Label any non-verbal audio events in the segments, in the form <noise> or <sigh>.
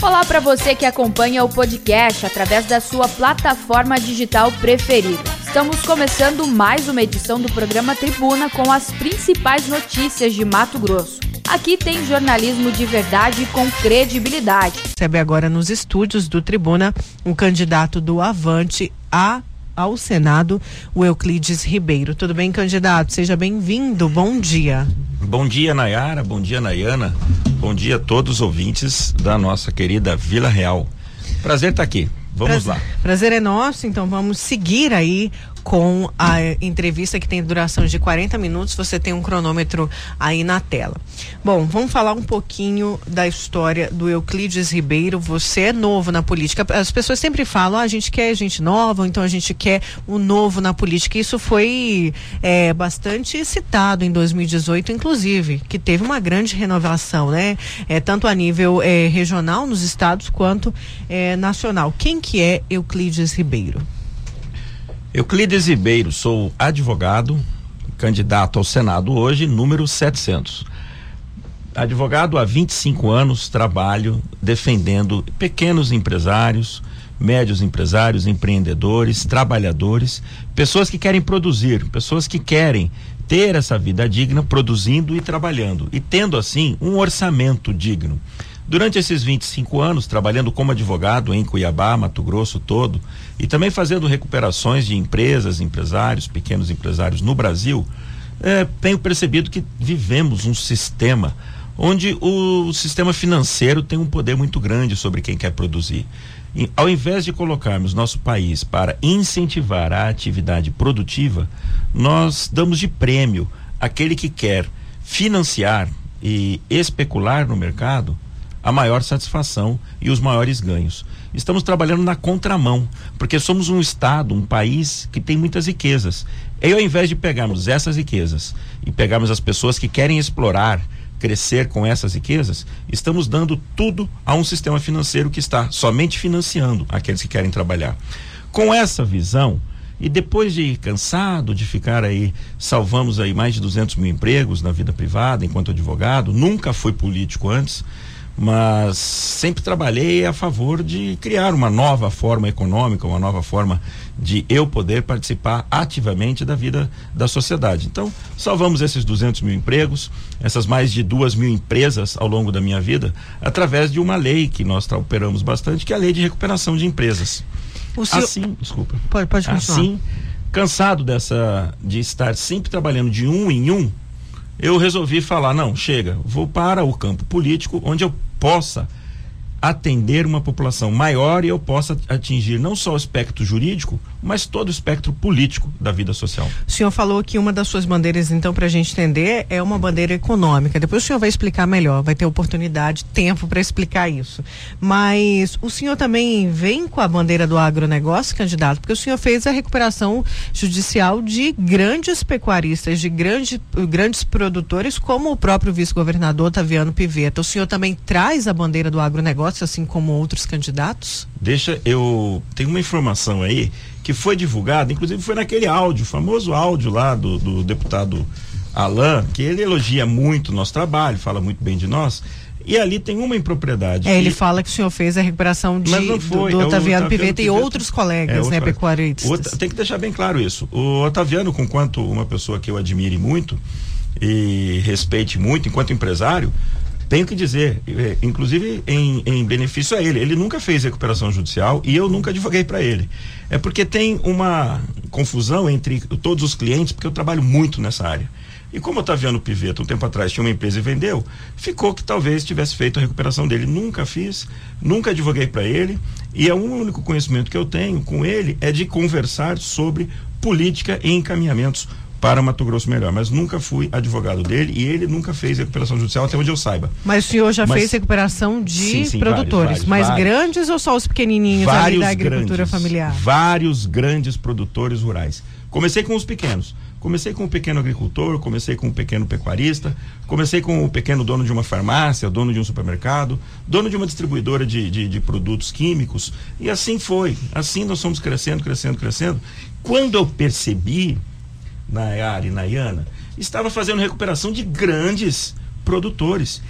Olá para você que acompanha o podcast através da sua plataforma digital preferida. Estamos começando mais uma edição do programa Tribuna com as principais notícias de Mato Grosso. Aqui tem jornalismo de verdade com credibilidade. Recebe agora nos estúdios do Tribuna um candidato do Avante a ao Senado, o Euclides Ribeiro. Tudo bem, candidato? Seja bem-vindo. Bom dia. Bom dia, Nayara. Bom dia, Nayana. Bom dia a todos os ouvintes da nossa querida Vila Real. Prazer estar aqui. Vamos prazer, lá. Prazer é nosso, então vamos seguir aí com a entrevista que tem duração de 40 minutos. Você tem um cronômetro aí na tela. Bom, vamos falar um pouquinho da história do Euclides Ribeiro. Você é novo na política. As pessoas sempre falam: ah, a gente quer gente nova, então a gente quer o um novo na política. Isso foi é, bastante citado em 2018, inclusive, que teve uma grande renovação, né? É, tanto a nível é, regional nos estados quanto é, nacional. Quem que é Euclides Ribeiro? Euclides Ribeiro, sou advogado, candidato ao Senado hoje, número 700. Advogado há 25 anos, trabalho defendendo pequenos empresários, médios empresários, empreendedores, trabalhadores, pessoas que querem produzir, pessoas que querem ter essa vida digna produzindo e trabalhando e tendo assim um orçamento digno. Durante esses 25 anos, trabalhando como advogado em Cuiabá, Mato Grosso todo, e também fazendo recuperações de empresas, empresários, pequenos empresários no Brasil, é, tenho percebido que vivemos um sistema onde o sistema financeiro tem um poder muito grande sobre quem quer produzir. E, ao invés de colocarmos nosso país para incentivar a atividade produtiva, nós damos de prêmio aquele que quer financiar e especular no mercado a maior satisfação e os maiores ganhos. Estamos trabalhando na contramão, porque somos um Estado, um país que tem muitas riquezas. E ao invés de pegarmos essas riquezas e pegarmos as pessoas que querem explorar, crescer com essas riquezas, estamos dando tudo a um sistema financeiro que está somente financiando aqueles que querem trabalhar. Com essa visão, e depois de cansado de ficar aí, salvamos aí mais de 200 mil empregos na vida privada enquanto advogado, nunca fui político antes, mas sempre trabalhei a favor de criar uma nova forma econômica, uma nova forma de eu poder participar ativamente da vida da sociedade. Então, salvamos esses 200 mil empregos, essas mais de duas mil empresas ao longo da minha vida, através de uma lei que nós operamos bastante, que é a lei de recuperação de empresas. O senhor... Assim, desculpa. Pode, pode continuar. Assim, cansado dessa de estar sempre trabalhando de um em um, eu resolvi falar, não, chega, vou para o campo político, onde eu possa atender uma população maior e eu possa atingir não só o espectro jurídico, mas todo o espectro político da vida social. O senhor falou que uma das suas bandeiras, então, para a gente entender, é uma bandeira econômica. Depois o senhor vai explicar melhor, vai ter oportunidade, tempo para explicar isso. Mas o senhor também vem com a bandeira do agronegócio, candidato, porque o senhor fez a recuperação judicial de grandes pecuaristas, de grande, grandes produtores, como o próprio vice-governador Taviano Piveta. O senhor também traz a bandeira do agronegócio negócio, assim como outros candidatos? Deixa, eu tenho uma informação aí que foi divulgada, inclusive foi naquele áudio, famoso áudio lá do, do deputado Alain, que ele elogia muito o nosso trabalho, fala muito bem de nós. E ali tem uma impropriedade. É, ele fala que o senhor fez a recuperação de, foi, do, do é Otaviano Piveta e outros colegas, é, né, pecuaristas. tem que deixar bem claro isso. O Otaviano, com quanto uma pessoa que eu admire muito e respeite muito enquanto empresário, tenho que dizer, é, inclusive em, em benefício a ele, ele nunca fez recuperação judicial e eu nunca advoguei para ele. É porque tem uma confusão entre todos os clientes, porque eu trabalho muito nessa área. E como o Otaviano Piveta, um tempo atrás, tinha uma empresa e vendeu, ficou que talvez tivesse feito a recuperação dele. Nunca fiz, nunca advoguei para ele. E é o único conhecimento que eu tenho com ele é de conversar sobre política e encaminhamentos para Mato Grosso melhor, mas nunca fui advogado dele e ele nunca fez recuperação judicial até onde eu saiba. Mas o senhor já mas, fez recuperação de sim, sim, produtores, vários, vários, mais vários, grandes ou só os pequenininhos da agricultura grandes, familiar? Vários grandes produtores rurais. Comecei com os pequenos. Comecei com o pequeno agricultor, comecei com o pequeno pecuarista, comecei com o pequeno dono de uma farmácia, dono de um supermercado, dono de uma distribuidora de, de, de produtos químicos. E assim foi. Assim nós fomos crescendo, crescendo, crescendo. Quando eu percebi Nayara e Nayana, estava fazendo recuperação de grandes produtores.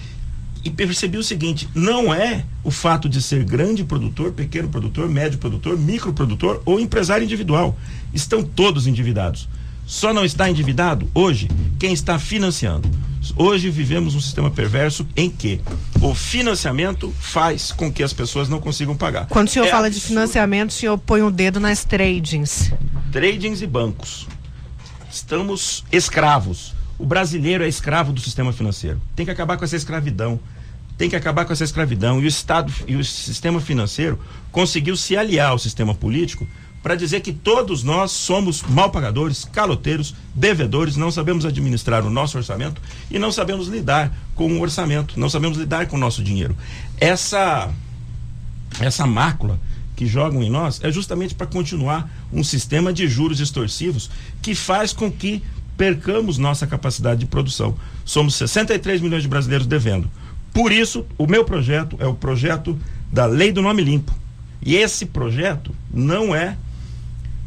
e percebi o seguinte: não é o fato de ser grande produtor, pequeno produtor, médio produtor, micro produtor ou empresário individual. Estão todos endividados. Só não está endividado hoje quem está financiando. Hoje vivemos um sistema perverso em que o financiamento faz com que as pessoas não consigam pagar. Quando o senhor é fala absurdo. de financiamento, o senhor põe o dedo nas tradings. Tradings e bancos. Estamos escravos. O brasileiro é escravo do sistema financeiro. Tem que acabar com essa escravidão. Tem que acabar com essa escravidão. E o Estado e o sistema financeiro conseguiu se aliar ao sistema político para dizer que todos nós somos mal pagadores, caloteiros, devedores, não sabemos administrar o nosso orçamento e não sabemos lidar com o orçamento, não sabemos lidar com o nosso dinheiro. Essa essa mácula que jogam em nós é justamente para continuar um sistema de juros extorsivos que faz com que percamos nossa capacidade de produção. Somos 63 milhões de brasileiros devendo. Por isso, o meu projeto é o projeto da Lei do Nome Limpo. E esse projeto não é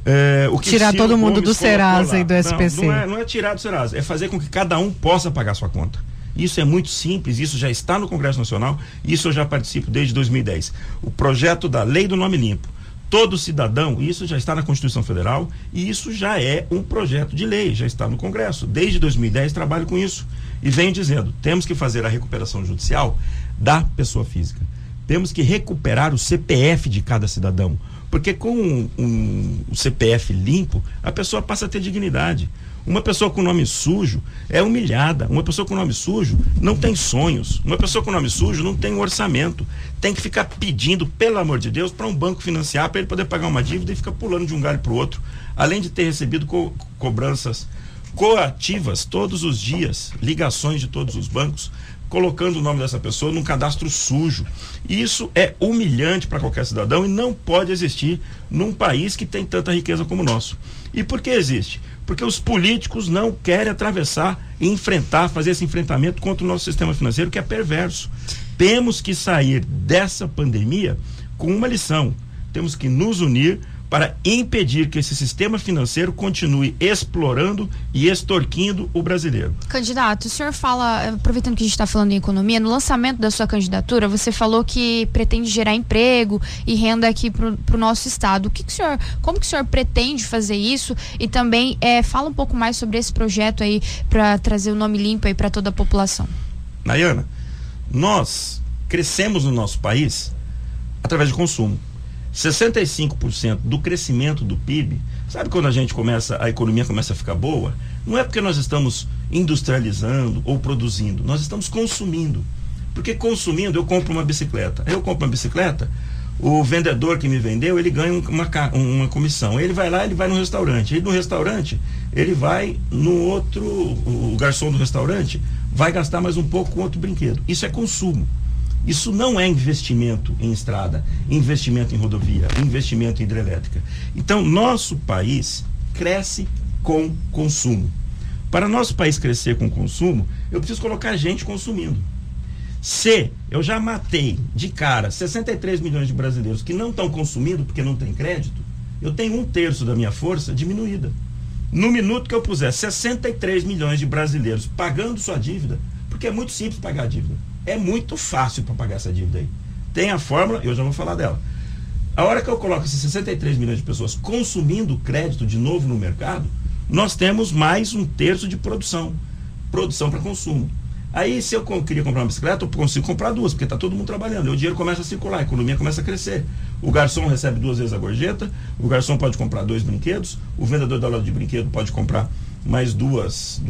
é, tirar todo mundo do Serasa e do SPC. Não, não, é, não é tirar do Serasa, é fazer com que cada um possa pagar sua conta. Isso é muito simples, isso já está no Congresso Nacional, isso eu já participo desde 2010. O projeto da Lei do Nome Limpo. Todo cidadão, isso já está na Constituição Federal e isso já é um projeto de lei, já está no Congresso. Desde 2010 trabalho com isso. E venho dizendo: temos que fazer a recuperação judicial da pessoa física. Temos que recuperar o CPF de cada cidadão. Porque com um, um, CPF limpo, a pessoa passa a ter dignidade. Uma pessoa com nome sujo é humilhada. Uma pessoa com nome sujo não tem sonhos. Uma pessoa com nome sujo não tem um orçamento. Tem que ficar pedindo, pelo amor de Deus, para um banco financiar para ele poder pagar uma dívida e ficar pulando de um galho para o outro. Além de ter recebido co cobranças coativas todos os dias, ligações de todos os bancos colocando o nome dessa pessoa num cadastro sujo. Isso é humilhante para qualquer cidadão e não pode existir num país que tem tanta riqueza como o nosso. E por que existe? Porque os políticos não querem atravessar e enfrentar, fazer esse enfrentamento contra o nosso sistema financeiro que é perverso. Temos que sair dessa pandemia com uma lição. Temos que nos unir para impedir que esse sistema financeiro continue explorando e extorquindo o brasileiro. Candidato, o senhor fala, aproveitando que a gente está falando em economia, no lançamento da sua candidatura, você falou que pretende gerar emprego e renda aqui para o nosso estado. O que, que o senhor, como que o senhor pretende fazer isso? E também é, fala um pouco mais sobre esse projeto aí para trazer o nome limpo aí para toda a população. Nayana, nós crescemos no nosso país através de consumo 65% do crescimento do PIB, sabe quando a gente começa, a economia começa a ficar boa? Não é porque nós estamos industrializando ou produzindo, nós estamos consumindo. Porque consumindo, eu compro uma bicicleta. Eu compro uma bicicleta, o vendedor que me vendeu, ele ganha uma, uma comissão. Ele vai lá, ele vai no restaurante. Ele no restaurante, ele vai no outro, o garçom do restaurante vai gastar mais um pouco com outro brinquedo. Isso é consumo. Isso não é investimento em estrada, investimento em rodovia, investimento em hidrelétrica. Então, nosso país cresce com consumo. Para nosso país crescer com consumo, eu preciso colocar gente consumindo. Se eu já matei de cara 63 milhões de brasileiros que não estão consumindo porque não tem crédito, eu tenho um terço da minha força diminuída. No minuto que eu puser 63 milhões de brasileiros pagando sua dívida, porque é muito simples pagar a dívida é muito fácil para pagar essa dívida aí. Tem a fórmula, eu já vou falar dela. A hora que eu coloco esses 63 milhões de pessoas consumindo crédito de novo no mercado, nós temos mais um terço de produção. Produção para consumo. Aí, se eu queria comprar uma bicicleta, eu consigo comprar duas, porque está todo mundo trabalhando. E o dinheiro começa a circular, a economia começa a crescer. O garçom recebe duas vezes a gorjeta, o garçom pode comprar dois brinquedos, o vendedor da loja de brinquedo pode comprar mais duas,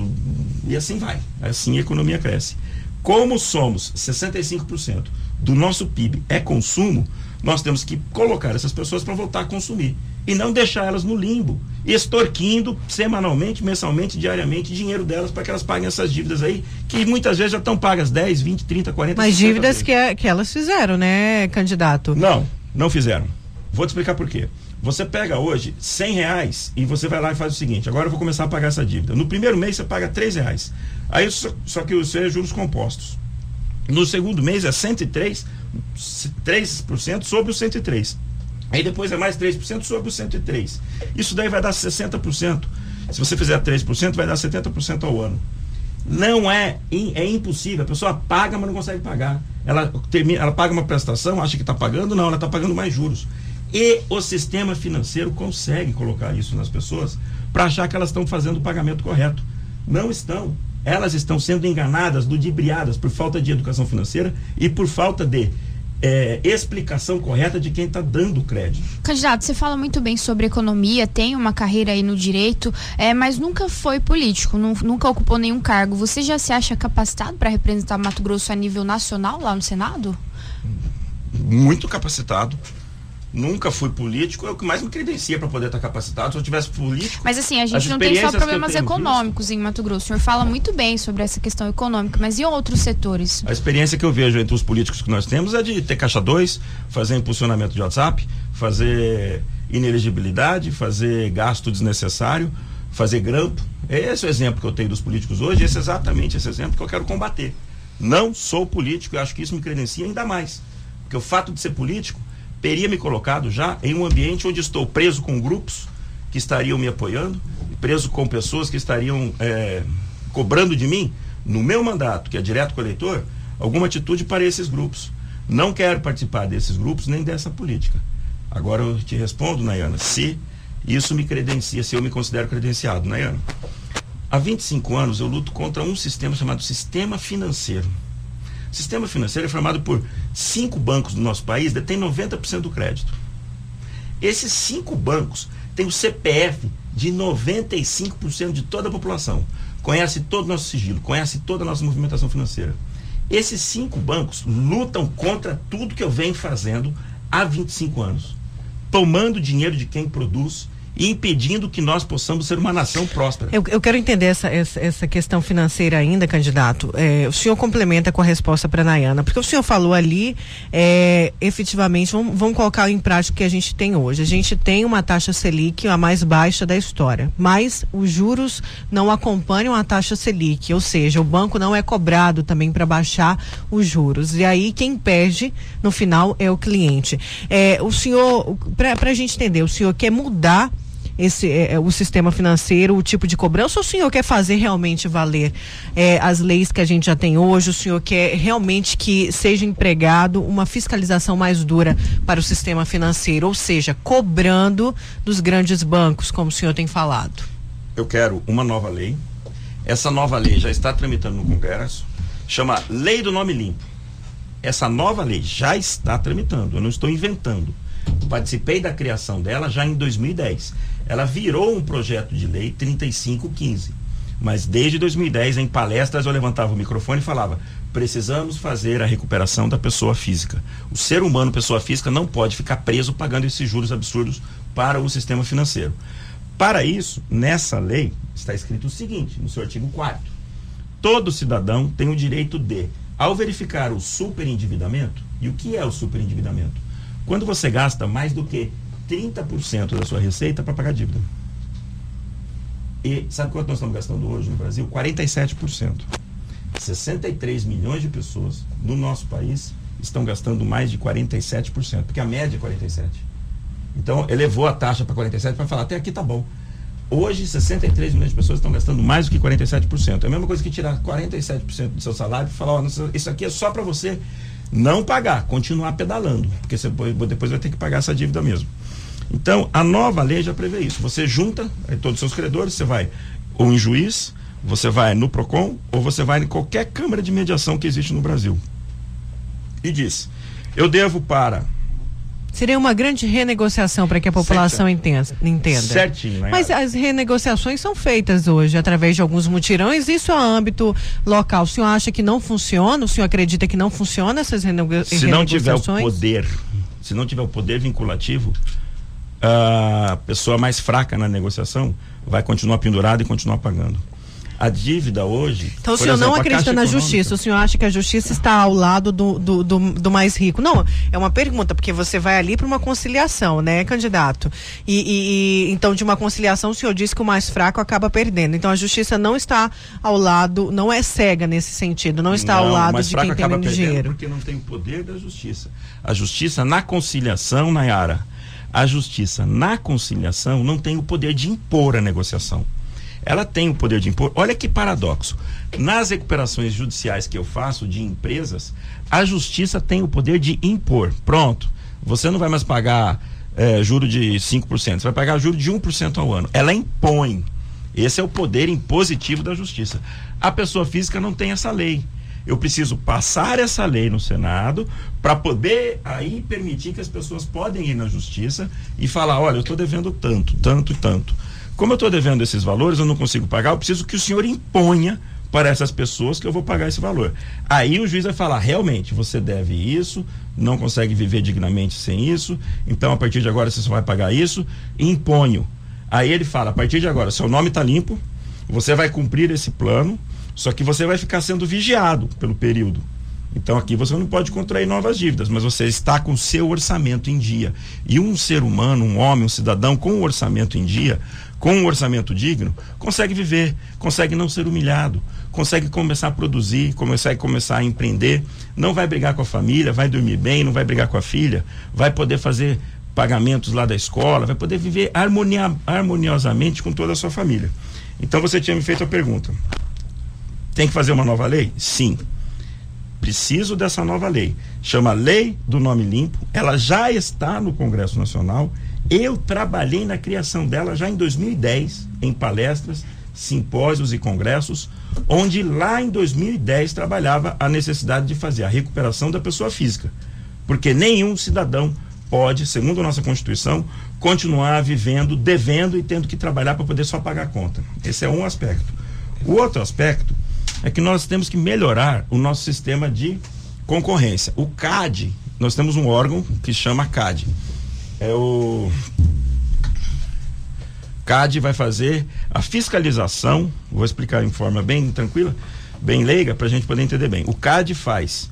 e assim vai. Assim a economia cresce. Como somos 65% do nosso PIB é consumo, nós temos que colocar essas pessoas para voltar a consumir e não deixar elas no limbo, extorquindo semanalmente, mensalmente, diariamente dinheiro delas para que elas paguem essas dívidas aí, que muitas vezes já estão pagas 10, 20, 30, 40 Mas dívidas que, que elas fizeram, né, candidato? Não, não fizeram. Vou te explicar por quê. Você pega hoje 100 reais e você vai lá e faz o seguinte: agora eu vou começar a pagar essa dívida. No primeiro mês você paga 3 reais. Aí só, só que isso é juros compostos. No segundo mês é 103, 3% sobre o 103. Aí depois é mais 3% sobre o 103. Isso daí vai dar 60%. Se você fizer 3%, vai dar 70% ao ano. Não é, é impossível. A pessoa paga, mas não consegue pagar. Ela, termina, ela paga uma prestação, acha que está pagando, não, ela está pagando mais juros. E o sistema financeiro consegue colocar isso nas pessoas para achar que elas estão fazendo o pagamento correto. Não estão. Elas estão sendo enganadas, ludibriadas por falta de educação financeira e por falta de é, explicação correta de quem está dando crédito. Candidato, você fala muito bem sobre economia, tem uma carreira aí no direito, é, mas nunca foi político, não, nunca ocupou nenhum cargo. Você já se acha capacitado para representar Mato Grosso a nível nacional lá no Senado? Muito capacitado nunca fui político, é o que mais me credencia para poder estar capacitado. Se eu tivesse político. Mas assim, a gente não tem só problemas econômicos visto, em Mato Grosso. O senhor fala muito bem sobre essa questão econômica, mas e outros setores? A experiência que eu vejo entre os políticos que nós temos é de ter caixa 2, fazer impulsionamento de WhatsApp, fazer inelegibilidade, fazer gasto desnecessário, fazer grampo. Esse é o exemplo que eu tenho dos políticos hoje, esse é exatamente esse exemplo que eu quero combater. Não sou político e acho que isso me credencia ainda mais. Porque o fato de ser político teria me colocado já em um ambiente onde estou preso com grupos que estariam me apoiando, preso com pessoas que estariam é, cobrando de mim, no meu mandato, que é direto com o eleitor, alguma atitude para esses grupos. Não quero participar desses grupos nem dessa política. Agora eu te respondo, Nayana, se isso me credencia, se eu me considero credenciado, Nayana. Há 25 anos eu luto contra um sistema chamado sistema financeiro. O sistema financeiro é formado por cinco bancos do nosso país, detém 90% do crédito. Esses cinco bancos têm o CPF de 95% de toda a população. Conhece todo o nosso sigilo, conhece toda a nossa movimentação financeira. Esses cinco bancos lutam contra tudo que eu venho fazendo há 25 anos. Tomando dinheiro de quem produz, e impedindo que nós possamos ser uma nação próspera. Eu, eu quero entender essa, essa, essa, questão financeira ainda, candidato. É, o senhor complementa com a resposta para a Nayana, porque o senhor falou ali, é, efetivamente, vamos, vamos colocar em prática o que a gente tem hoje. A gente tem uma taxa Selic a mais baixa da história, mas os juros não acompanham a taxa Selic, ou seja, o banco não é cobrado também para baixar os juros. E aí quem perde no final é o cliente. É, o senhor, para a gente entender, o senhor quer mudar esse é, é, o sistema financeiro, o tipo de cobrança, ou o senhor quer fazer realmente valer é, as leis que a gente já tem hoje? O senhor quer realmente que seja empregado uma fiscalização mais dura para o sistema financeiro, ou seja, cobrando dos grandes bancos, como o senhor tem falado? Eu quero uma nova lei. Essa nova lei já está tramitando no Congresso, chama Lei do Nome Limpo. Essa nova lei já está tramitando, eu não estou inventando. Participei da criação dela já em 2010 ela virou um projeto de lei 3515. Mas desde 2010, em palestras, eu levantava o microfone e falava: precisamos fazer a recuperação da pessoa física. O ser humano, pessoa física, não pode ficar preso pagando esses juros absurdos para o sistema financeiro. Para isso, nessa lei, está escrito o seguinte, no seu artigo 4 Todo cidadão tem o direito de, ao verificar o superendividamento, e o que é o superendividamento? Quando você gasta mais do que 30% da sua receita para pagar dívida. E sabe quanto nós estamos gastando hoje no Brasil? 47%. 63 milhões de pessoas no nosso país estão gastando mais de 47%, porque a média é 47%. Então, elevou a taxa para 47% para falar, até aqui tá bom. Hoje, 63 milhões de pessoas estão gastando mais do que 47%. É a mesma coisa que tirar 47% do seu salário e falar, isso aqui é só para você não pagar, continuar pedalando, porque você depois vai ter que pagar essa dívida mesmo. Então, a nova lei já prevê isso. Você junta todos os seus credores, você vai ou em juiz, você vai no PROCON, ou você vai em qualquer câmara de mediação que existe no Brasil. E diz: eu devo para Seria uma grande renegociação para que a população entenda. entenda. Certinho, né? Mas as renegociações são feitas hoje através de alguns mutirões, isso é âmbito local. O senhor acha que não funciona? O senhor acredita que não funciona essas renego se renegociações? Se não tiver o poder, se não tiver o poder vinculativo, a pessoa mais fraca na negociação vai continuar pendurada e continuar pagando. A dívida hoje. Então o senhor exemplo, não acredita na justiça, o senhor acha que a justiça está ao lado do, do, do, do mais rico? Não, é uma pergunta, porque você vai ali para uma conciliação, né, candidato? E, e, e, então, de uma conciliação, o senhor disse que o mais fraco acaba perdendo. Então a justiça não está ao lado, não é cega nesse sentido, não está não, ao lado de quem tem menos dinheiro. Porque não tem o poder da justiça. A justiça na conciliação, Nayara, a justiça na conciliação não tem o poder de impor a negociação. ela tem o poder de impor. Olha que paradoxo. Nas recuperações judiciais que eu faço de empresas, a justiça tem o poder de impor. Pronto. Você não vai mais pagar é, juro de 5%, você vai pagar juro de 1% ao ano. Ela impõe. Esse é o poder impositivo da justiça. A pessoa física não tem essa lei. Eu preciso passar essa lei no Senado para poder aí permitir que as pessoas podem ir na justiça e falar, olha, eu estou devendo tanto, tanto e tanto. Como eu estou devendo esses valores, eu não consigo pagar, eu preciso que o senhor imponha para essas pessoas que eu vou pagar esse valor. Aí o juiz vai falar, realmente, você deve isso, não consegue viver dignamente sem isso, então a partir de agora você só vai pagar isso, imponho. Aí ele fala, a partir de agora, seu nome está limpo, você vai cumprir esse plano, só que você vai ficar sendo vigiado pelo período. Então aqui você não pode contrair novas dívidas, mas você está com o seu orçamento em dia. E um ser humano, um homem, um cidadão com o orçamento em dia, com um orçamento digno, consegue viver, consegue não ser humilhado, consegue começar a produzir, consegue começar a empreender, não vai brigar com a família, vai dormir bem, não vai brigar com a filha, vai poder fazer pagamentos lá da escola, vai poder viver harmonia, harmoniosamente com toda a sua família. Então você tinha me feito a pergunta. Tem que fazer uma nova lei? Sim. Preciso dessa nova lei. Chama Lei do Nome Limpo. Ela já está no Congresso Nacional. Eu trabalhei na criação dela já em 2010, em palestras, simpósios e congressos, onde lá em 2010 trabalhava a necessidade de fazer a recuperação da pessoa física. Porque nenhum cidadão pode, segundo a nossa Constituição, continuar vivendo, devendo e tendo que trabalhar para poder só pagar a conta. Esse é um aspecto. O outro aspecto é que nós temos que melhorar o nosso sistema de concorrência. O CAD, nós temos um órgão que chama CAD. É o CAD vai fazer a fiscalização, vou explicar em forma bem tranquila, bem leiga, para a gente poder entender bem. O CAD faz,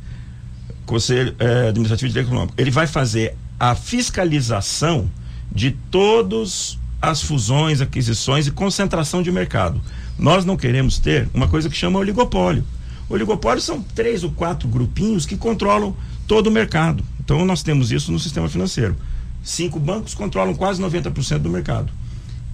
Conselho é, Administrativo de Direito Econômico, ele vai fazer a fiscalização de todas as fusões, aquisições e concentração de mercado. Nós não queremos ter uma coisa que chama oligopólio. Oligopólio são três ou quatro grupinhos que controlam todo o mercado. Então nós temos isso no sistema financeiro. Cinco bancos controlam quase 90% do mercado.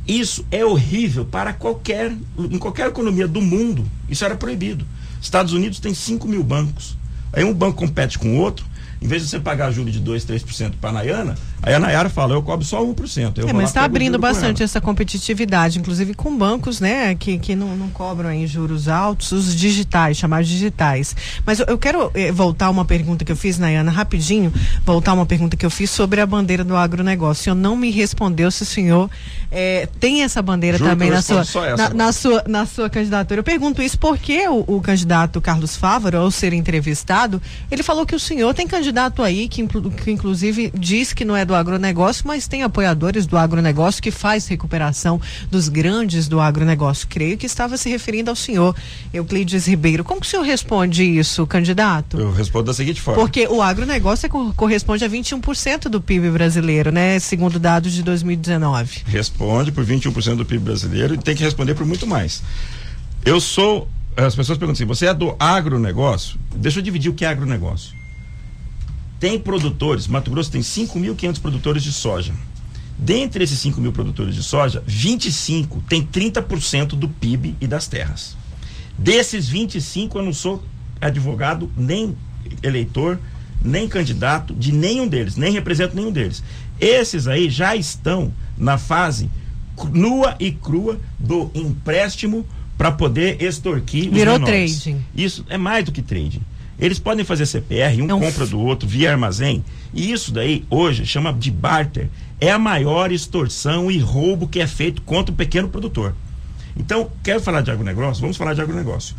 Isso é horrível para qualquer, em qualquer economia do mundo. Isso era proibido. Estados Unidos tem 5 mil bancos. Aí um banco compete com o outro, em vez de você pagar juros de 2, 3% para a Nayana, aí a Nayara fala, eu cobro só 1%. Eu é, mas está abrindo bastante essa competitividade, inclusive com bancos, né, que, que não, não cobram aí juros altos, os digitais, chamados digitais. Mas eu, eu quero eh, voltar uma pergunta que eu fiz, Nayana, rapidinho, voltar uma pergunta que eu fiz sobre a bandeira do agronegócio. O senhor não me respondeu se o senhor eh, tem essa bandeira Juro também na sua, essa, na, na, sua, na sua candidatura. Eu pergunto isso porque o, o candidato Carlos Fávaro, ao ser entrevistado, ele falou que o senhor tem candidato candidato aí que, que inclusive diz que não é do agronegócio, mas tem apoiadores do agronegócio que faz recuperação dos grandes do agronegócio. Creio que estava se referindo ao senhor Euclides Ribeiro. Como que o senhor responde isso, candidato? Eu respondo da seguinte forma. Porque o agronegócio é, corresponde a 21% do PIB brasileiro, né? Segundo dados de 2019. Responde por 21% do PIB brasileiro e tem que responder por muito mais. Eu sou as pessoas perguntam assim: você é do agronegócio? Deixa eu dividir o que é agronegócio. Tem produtores, Mato Grosso tem 5.500 produtores de soja. Dentre esses 5 mil produtores de soja, 25 tem 30% do PIB e das terras. Desses 25, eu não sou advogado, nem eleitor, nem candidato de nenhum deles, nem represento nenhum deles. Esses aí já estão na fase nua e crua do empréstimo para poder extorquir Virou os menores. trading. Isso é mais do que trading. Eles podem fazer CPR, um, compra do outro via armazém. E isso daí, hoje, chama de barter. É a maior extorsão e roubo que é feito contra o pequeno produtor. Então, quero falar de agronegócio? Vamos falar de agronegócio.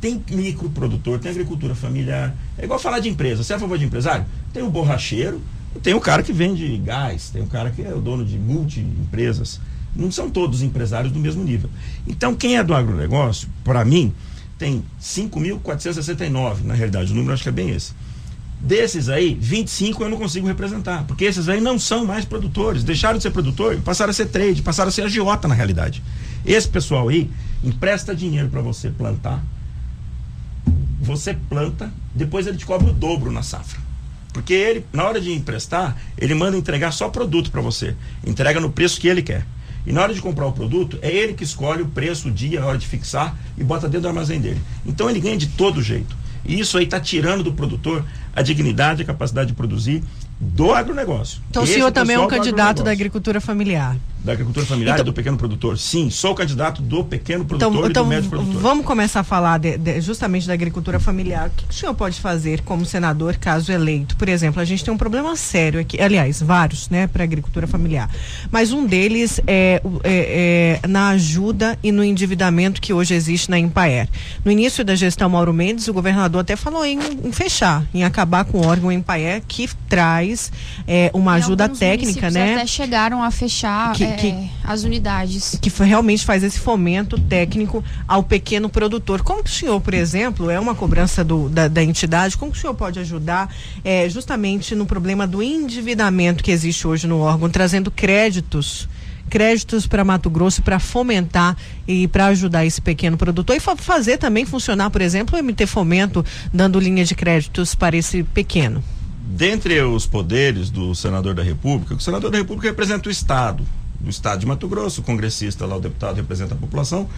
Tem microprodutor, tem agricultura familiar. É igual falar de empresa. Você é a favor de empresário? Tem o borracheiro, tem o cara que vende gás, tem o cara que é o dono de multi-empresas. Não são todos empresários do mesmo nível. Então, quem é do agronegócio, para mim, tem 5.469, na realidade, o número acho que é bem esse. Desses aí, 25 eu não consigo representar, porque esses aí não são mais produtores, deixaram de ser produtor e passaram a ser trade, passaram a ser agiota na realidade. Esse pessoal aí empresta dinheiro para você plantar, você planta, depois ele te cobra o dobro na safra. Porque ele, na hora de emprestar, ele manda entregar só produto para você. Entrega no preço que ele quer. E na hora de comprar o produto, é ele que escolhe o preço, o dia, a hora de fixar e bota dentro do armazém dele. Então ele ganha de todo jeito. E isso aí está tirando do produtor a dignidade, a capacidade de produzir do agronegócio. Então Esse o senhor também é um candidato da agricultura familiar. Da agricultura familiar Então- e do pequeno produtor. Sim, sou candidato do pequeno Então, produtor então e do médio produtor. vamos começar a falar de- de- justamente da agricultura familiar. O que, que o senhor pode fazer como senador, caso eleito? Por exemplo, a gente tem um problema sério aqui, aliás, vários, né, para a agricultura familiar. Mas um deles é, é- é na ajuda e no endividamento que hoje existe na Empaer. No início da gestão Mauro Mendes, o governador até falou em, em fechar, em acabar com o órgão Empaer que traz é, uma E ajuda técnica, né? Até chegaram a fechar Que- é, que- as unidades. que foi- realmente faz esse fomento técnico ao pequeno produtor. Como que o senhor, por exemplo, é uma cobrança do- da, da entidade, como que o senhor pode ajudar eh, justamente no problema do endividamento que existe hoje no órgão, trazendo créditos? créditos para Mato Grosso para fomentar e para ajudar esse pequeno produtor e fa- fazer também funcionar, por exemplo, o MT Fomento dando linha de créditos para esse pequeno. Dentre os poderes do senador da República, o senador da República representa o Estado, o Estado de Mato Grosso, o congressista lá, o deputado representa a população,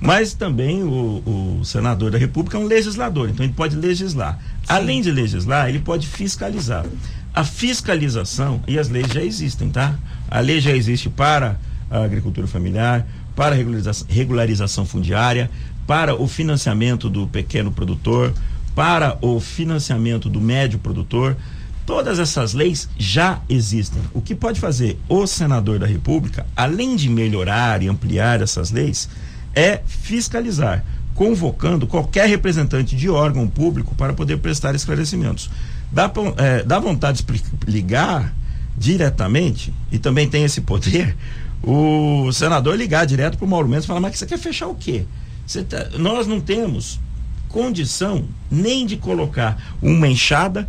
mas também o, o senador da República é um legislador, então ele pode legislar. Além de legislar, ele pode fiscalizar. A fiscalização e as leis já existem, tá? A lei já existe para a agricultura familiar, para a regularização, regularização fundiária, para o financiamento do pequeno produtor, para o financiamento do médio produtor. Todas essas leis já existem. O que pode fazer o senador da República, além de melhorar e ampliar essas leis, é fiscalizar, convocando qualquer representante de órgão público para poder prestar esclarecimentos. Dá, eh, dá vontade de ligar diretamente, e também tem esse poder, o senador ligar direto para o Mauro Mendes e falar, mas você quer fechar o quê? Tá- nós não temos condição nem de colocar uma enxada,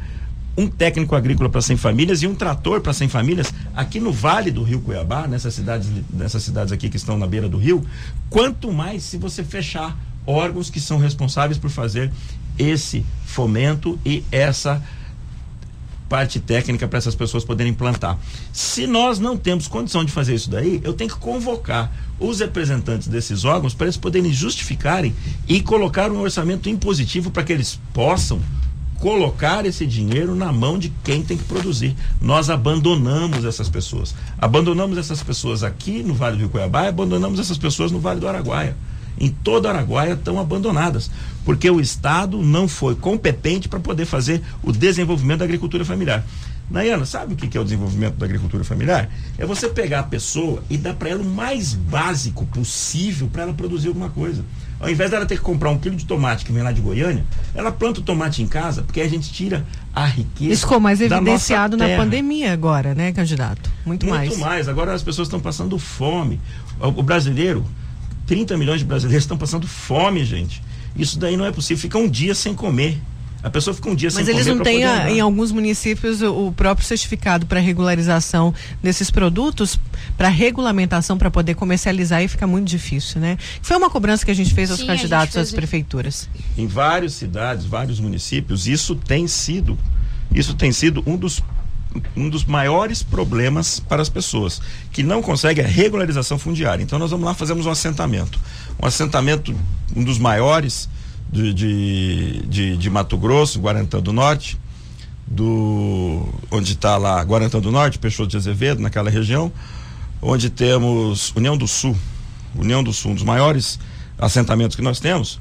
um técnico agrícola para 100 famílias e um trator para 100 famílias aqui no Vale do Rio Cuiabá, nessas cidades, nessas cidades aqui que estão na beira do rio, quanto mais se você fechar órgãos que são responsáveis por fazer esse fomento e essa parte técnica para essas pessoas poderem plantar. Se nós não temos condição de fazer isso daí, eu tenho que convocar os representantes desses órgãos para eles poderem justificarem e colocar um orçamento impositivo para que eles possam colocar esse dinheiro na mão de quem tem que produzir. Nós abandonamos essas pessoas. Abandonamos essas pessoas aqui no Vale do Rio Cuiabá e abandonamos essas pessoas no Vale do Araguaia. Em toda Araguaia estão abandonadas, porque o Estado não foi competente para poder fazer o desenvolvimento da agricultura familiar. Nayana, sabe o que é o desenvolvimento da agricultura familiar? É você pegar a pessoa e dar para ela o mais básico possível para ela produzir alguma coisa. Ao invés dela ter que comprar um quilo de tomate que vem lá de Goiânia, ela planta o tomate em casa, porque a gente tira a riqueza. Isso ficou mais evidenciado na pandemia agora, né, candidato? Muito, mais. Muito mais. Agora as pessoas estão passando fome. O, o brasileiro, 30 milhões de brasileiros estão passando fome, gente. Isso daí não é possível. Fica um dia sem comer. A pessoa fica um dia Mas sem eles comer. não têm, poder a- andar. em alguns municípios, o, próprio certificado para regularização desses produtos, para regulamentação, para poder comercializar, e fica muito difícil, né? Foi uma cobrança que a gente fez aos Sim, candidatos fez às prefeituras. Em várias cidades, vários municípios, isso tem sido, isso tem sido um dos um dos maiores problemas para as pessoas que não conseguem a regularização fundiária. Então nós vamos lá fazemos um assentamento, um assentamento um dos maiores de, de, de, de Mato Grosso, Guarantã do Norte, do onde está lá Guarantã do Norte, Peixoto de Azevedo, naquela região, onde temos União do Sul, União do Sul, um dos maiores assentamentos que nós temos.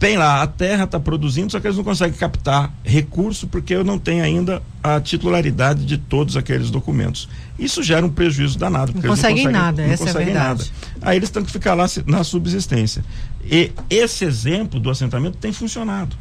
Tem lá, a terra está produzindo, só que eles não conseguem captar recurso porque eu não tenho ainda a titularidade de todos aqueles documentos. Isso gera um prejuízo danado. Não eles conseguem nada, não essa é a conseguem verdade. Aí eles têm que ficar lá na subsistência. E esse exemplo do assentamento tem funcionado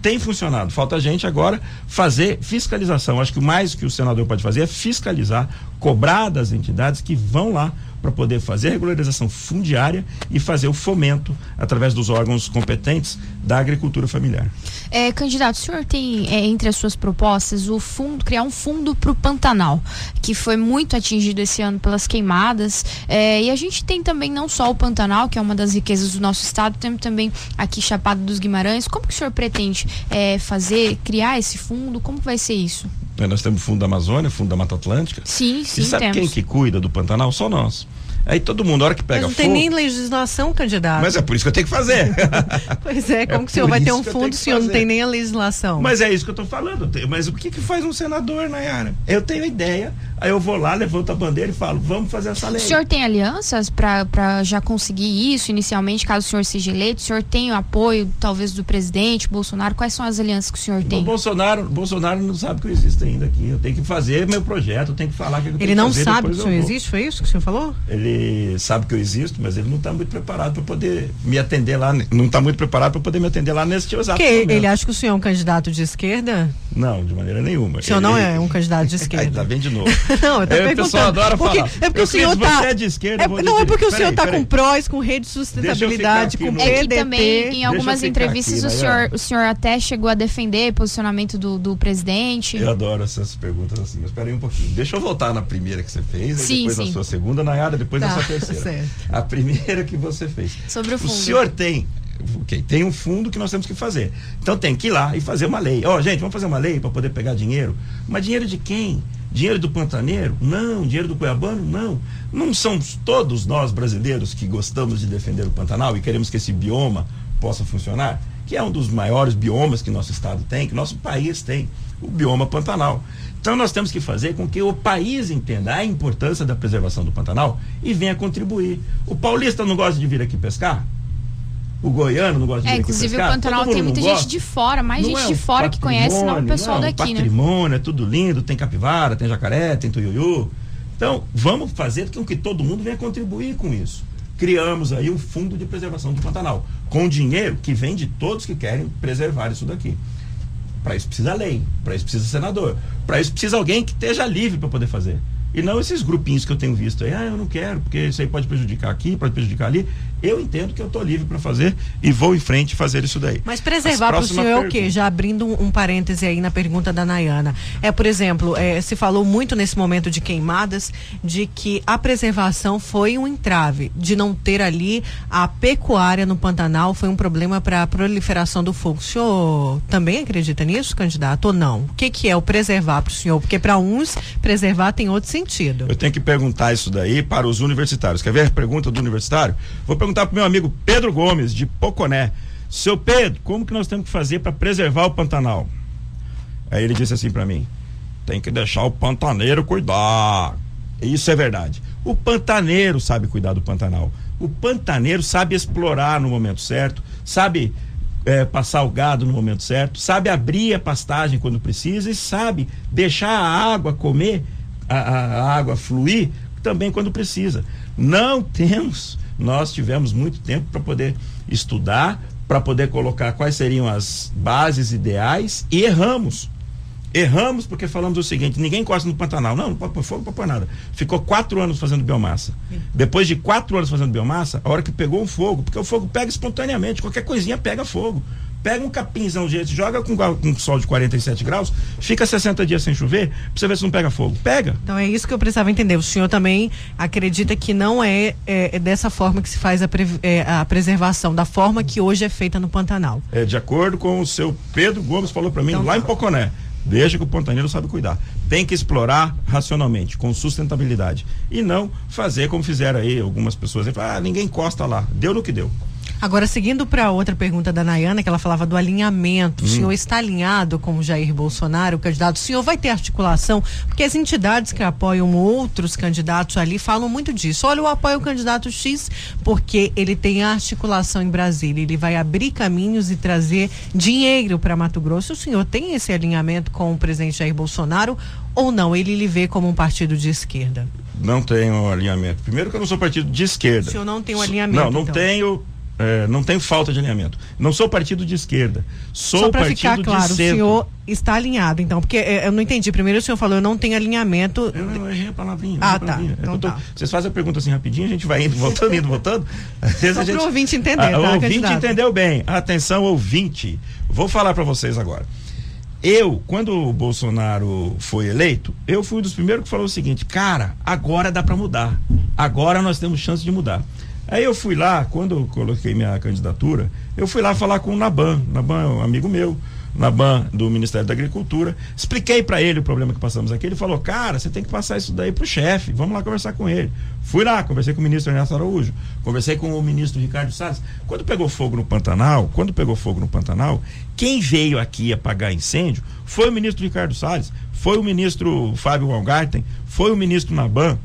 tem funcionado. Falta a gente agora fazer fiscalização. Acho que o mais que o senador pode fazer é fiscalizar, cobrar das entidades que vão lá para poder fazer a regularização fundiária e fazer o fomento através dos órgãos competentes da agricultura familiar. É, candidato, o senhor tem é, entre as suas propostas o fundo, criar um fundo para o Pantanal, que foi muito atingido esse ano pelas queimadas. é, e a gente tem também não só o Pantanal, que é uma das riquezas do nosso estado, temos também aqui Chapada dos Guimarães. Como que o senhor pretende é, fazer, criar esse fundo? Como vai ser isso? Então, Nós temos o Fundo da Amazônia, Fundo da Mata Atlântica. Sim, sim, e sabe temos. quem que cuida do Pantanal? Só nós. Aí todo mundo, na hora que pega Mas não fogo. tem nem legislação, candidato. Mas é por isso que eu tenho que fazer. <laughs> pois é, como É que o senhor vai ter um fundo se o senhor não tem nem a legislação? Mas é isso que eu tô falando. Mas o que que faz um senador, Nayara? Eu tenho ideia, aí eu vou lá, levanto a bandeira e falo, vamos fazer essa O lei. senhor tem alianças para já conseguir isso inicialmente, caso o senhor seja eleito? O senhor tem o apoio, talvez, do presidente Bolsonaro? Quais são as alianças que o senhor O tem? Bolsonaro, Bolsonaro não sabe que eu existo ainda aqui. Eu tenho que fazer meu projeto, eu tenho que falar que eu tenho Ele que não fazer, sabe que o senhor existe? Foi isso que o senhor falou? Ele sabe que eu existo, mas ele não está muito preparado para poder me atender lá. Não está muito preparado para poder me atender lá nesse exato Porque momento. ele acha que o senhor é um candidato de esquerda? Não, de maneira nenhuma. O senhor não é um candidato de <laughs> Aí, esquerda. tá bem de novo. <laughs> Não, eu tô É, o pessoal adora porque, falar. É porque o Euclides, senhor tá. você é de esquerda, é- eu não, é porque o senhor tá peraí. com prós, com rede de sustentabilidade, eu com aqui, É que também, em eu algumas entrevistas, aqui, o, senhor, Nayara. o senhor até chegou a defender posicionamento do, do presidente. Eu adoro essas perguntas assim, mas peraí um pouquinho. Deixa eu voltar na primeira que você fez, aí Sim, depois sim. na sua segunda, Nayara, depois na Tá, sua terceira. certo. A primeira que você fez. Sobre o O fundo. senhor tem. Ok, tem um fundo que nós temos que fazer. Então tem que ir lá e fazer uma lei. Ó, gente, vamos fazer uma lei para poder pegar dinheiro. Mas dinheiro de quem? Dinheiro do pantaneiro? Não. Dinheiro do cuiabano? Não. Não são todos nós brasileiros que gostamos de defender o Pantanal e queremos que esse bioma possa funcionar? Que é um dos maiores biomas que nosso estado tem, que nosso país tem, o bioma Pantanal. Então nós temos que fazer com que o país entenda a importância da preservação do Pantanal e venha contribuir. O paulista não gosta de vir aqui pescar? O goiano não gosta de É, vir aqui inclusive pescar? o Pantanal tem muita gente de fora, mais Não gente é de fora que conhece, não o pessoal não é um daqui, né? patrimônio, é tudo lindo, tem capivara, tem jacaré, tem tuiuiu. Então, vamos fazer com que todo mundo venha contribuir com isso. Criamos aí um fundo de preservação do Pantanal, com dinheiro que vem de todos que querem preservar isso daqui. Para isso precisa lei, para isso precisa senador, para isso precisa alguém que esteja livre para poder fazer. E não esses grupinhos que eu tenho visto aí, ah, eu não quero, porque isso aí pode prejudicar aqui, pode prejudicar ali. Eu entendo que eu estou livre para fazer e vou em frente fazer isso daí. Mas preservar para o senhor é o quê? Já abrindo um, um parêntese aí na pergunta da Nayana. É, por exemplo, é, se falou muito nesse momento de queimadas de que a preservação foi um entrave, de não ter ali a pecuária no Pantanal foi um problema para a proliferação do fogo. O senhor também acredita nisso, candidato, ou não? O que, que é o preservar para o senhor? Porque para uns, preservar tem outro sentido. Eu tenho que perguntar isso daí para os universitários. Quer ver a pergunta do universitário? Vou perguntar para o meu amigo Pedro Gomes, de Poconé. Seu Pedro, como que nós temos que fazer para preservar o Pantanal? Aí ele disse assim para mim: tem que deixar o pantaneiro cuidar. Isso é verdade. O pantaneiro sabe cuidar do Pantanal. O pantaneiro sabe explorar no momento certo, sabe eh, passar o gado no momento certo, sabe abrir a pastagem quando precisa e sabe deixar a água comer, a, a- água fluir também quando precisa. Não <laughs> temos, nós tivemos muito tempo para poder estudar, para poder colocar quais seriam as bases ideais e erramos. Erramos porque falamos o seguinte: ninguém encosta no Pantanal. Não, não pode pôr fogo, não pode pôr nada. Ficou quatro anos fazendo biomassa. Depois de quatro anos fazendo biomassa, a hora que pegou um fogo, porque o fogo pega espontaneamente, qualquer coisinha pega fogo. Pega um capinzão desse, joga com, com sol de 47 graus, fica 60 dias sem chover, pra você ver se não pega fogo. Pega. Então é isso que eu precisava entender. O senhor também acredita que não é, é, é dessa forma que se faz a, pre- é, a preservação, da forma que hoje é feita no Pantanal. É, de acordo com o seu Pedro Gomes falou para mim Então lá tá. em Poconé. Deixa que o pontaneiro sabe cuidar. Tem que explorar racionalmente, com sustentabilidade. E não fazer como fizeram aí algumas pessoas. Ah, ninguém encosta lá. Deu no que deu. Agora, seguindo para outra pergunta da Nayana, que ela falava do alinhamento. O senhor está alinhado com o Jair Bolsonaro, o candidato? O senhor vai ter articulação? Porque as entidades que apoiam outros candidatos ali falam muito disso. Olha, eu apoio o candidato X porque ele tem articulação em Brasília. Ele vai abrir caminhos e trazer dinheiro para Mato Grosso. O senhor tem esse alinhamento com o presidente Jair Bolsonaro ou não? Ele lhe vê como um partido de esquerda? Não tenho alinhamento. Primeiro que eu não sou partido de esquerda. O senhor não tem um alinhamento, Não, não então? tenho. É, não tenho falta de alinhamento. Não sou partido de esquerda. Sou Só para partido ficar de claro, o senhor está alinhado, então, porque é, eu não entendi. Primeiro o senhor falou, eu não tenho alinhamento. Eu, eu errei a palavrinha. Ah, a tá. É Então tô- tá. Vocês fazem a pergunta assim rapidinho, a gente vai indo, <laughs> voltando, indo, voltando. Às vezes Só a gente... ouvinte entender, Ah, tá, O ouvinte candidato? entendeu bem. Atenção, ouvinte. Vou falar para vocês agora. Eu, quando o Bolsonaro foi eleito, eu fui um dos primeiros que falou o seguinte: cara, agora dá para mudar. Agora nós temos chance de mudar. Aí eu fui lá, quando eu coloquei minha candidatura, eu fui lá falar com o Naban. Naban é um amigo meu. na ban do Ministério da Agricultura. Expliquei para ele o problema que passamos aqui. Ele falou: "Cara, você tem que passar isso daí pro chefe. Vamos lá conversar com ele". Fui lá, conversei com o ministro Ernesto Araújo, conversei com o ministro Ricardo Salles. Quando pegou fogo no Pantanal, quando pegou fogo no Pantanal, quem veio aqui apagar incêndio foi o ministro Ricardo Salles, foi o ministro Fábio Walgarten, foi o ministro Naban.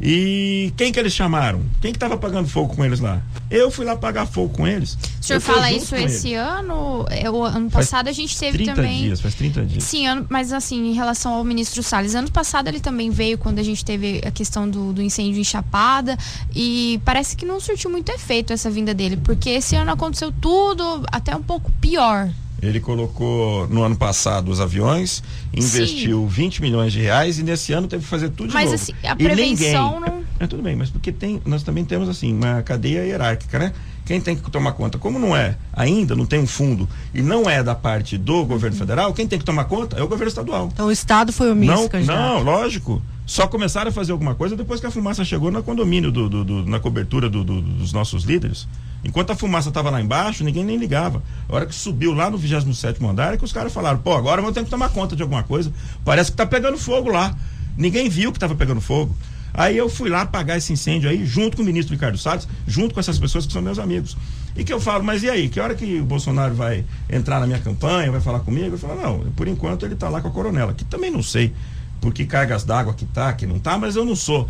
E quem que eles chamaram? Quem que estava apagando fogo com eles lá? Eu fui lá apagar fogo com eles. O senhor fala isso esse ano? O ano passado faz a gente teve 30 também. dias, faz 30 dias. Sim, ano, mas assim, em relação ao ministro Salles, ano passado ele também veio quando a gente teve a questão do, do incêndio em Chapada e parece que não surtiu muito efeito essa vinda dele, porque esse ano aconteceu tudo até um pouco pior. Ele colocou no ano passado os aviões, investiu Sim. 20 milhões de reais e nesse ano teve que fazer tudo de mas, novo. <laughs> Mas assim, a prevenção ninguém, não. É, tudo bem, mas porque tem, nós também temos assim uma cadeia hierárquica, né? Quem tem que tomar conta, como não é ainda, não tem um fundo e não é da parte do governo federal, quem tem que tomar conta é o governo estadual. Então o estado foi omisso, não, candidato. Não, lógico. Só começaram a fazer alguma coisa depois que a fumaça chegou no condomínio, do, do, do na cobertura do, dos nossos líderes. Enquanto a fumaça estava lá embaixo, ninguém nem ligava. A hora que subiu lá no 27 andar, é que os caras falaram: pô, agora vamos ter que tomar conta de alguma coisa. Parece que está pegando fogo lá. Ninguém viu que estava pegando fogo. Aí eu fui lá apagar esse incêndio aí, junto com o ministro Ricardo Salles, junto com essas pessoas que são meus amigos. E que eu falo, mas e aí? Que hora que o Bolsonaro vai entrar na minha campanha, vai falar comigo? Eu falo, não, por enquanto ele está lá com a coronela, que também não sei por que cargas d'água que tá, que não tá, mas eu não sou.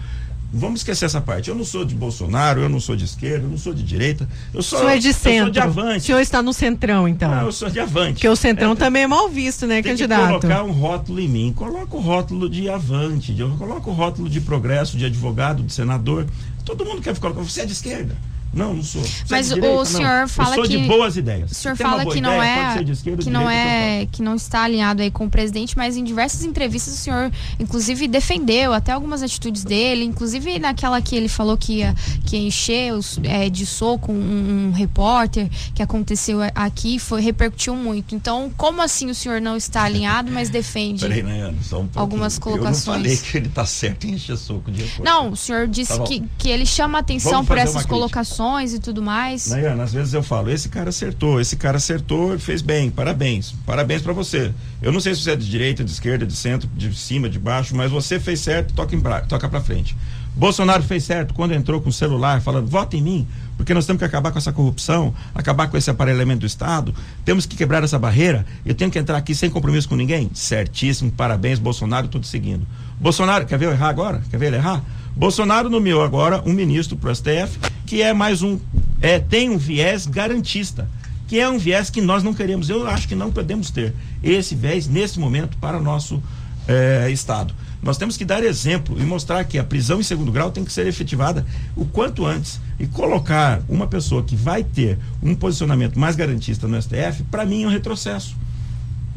Vamos esquecer essa parte. Eu não sou de Bolsonaro, eu não sou de esquerda, eu não sou de direita. Eu sou, o senhor é de centro. Eu sou de avante. O senhor está no centrão, então. Não, eu sou de avante. Porque o centrão é, também é mal visto, né, tem candidato? Que colocar um rótulo em mim. Coloca o rótulo de avante, eu coloco o rótulo de progresso, de advogado, de senador. Todo mundo quer colocar. Você é de esquerda. Não, não sou. Você Mas é direita, o senhor não. fala eu sou que de boas ideias. O senhor fala que não ideia, é esquerda, que não é que não está alinhado aí com o presidente, mas em diversas entrevistas o senhor inclusive defendeu até algumas atitudes dele, inclusive naquela que ele falou que ia que ia encher os, é, de soco um, um, repórter que aconteceu aqui, foi repercutiu muito. Então, como assim o senhor não está alinhado, mas defende Peraí, né, um algumas colocações? Eu não falei que ele está certo em encher soco de repórter. Não, o senhor disse tá que, que ele chama atenção por essas colocações e tudo mais. Nayana, às vezes eu falo, esse cara acertou, esse cara acertou, fez bem, parabéns, parabéns para você. Eu não sei se você é de direita, de esquerda, de centro, de cima, de baixo, mas você fez certo, toca, em pra, toca pra frente. Bolsonaro fez certo quando entrou com o celular falando, vota em mim, porque nós temos que acabar com essa corrupção, acabar com esse aparelhamento do Estado, temos que quebrar essa barreira, eu tenho que entrar aqui sem compromisso com ninguém? Certíssimo, parabéns, Bolsonaro, tudo seguindo. Bolsonaro, quer ver eu errar agora? Quer ver ele errar? Bolsonaro nomeou agora um ministro para o STF que é mais um, é, tem um viés garantista, que é um viés que nós não queremos. Eu acho que não podemos ter esse viés nesse momento para o nosso é, Estado. Nós temos que dar exemplo e mostrar que a prisão em segundo grau tem que ser efetivada o quanto antes e colocar uma pessoa que vai ter um posicionamento mais garantista no STF, para mim é um retrocesso.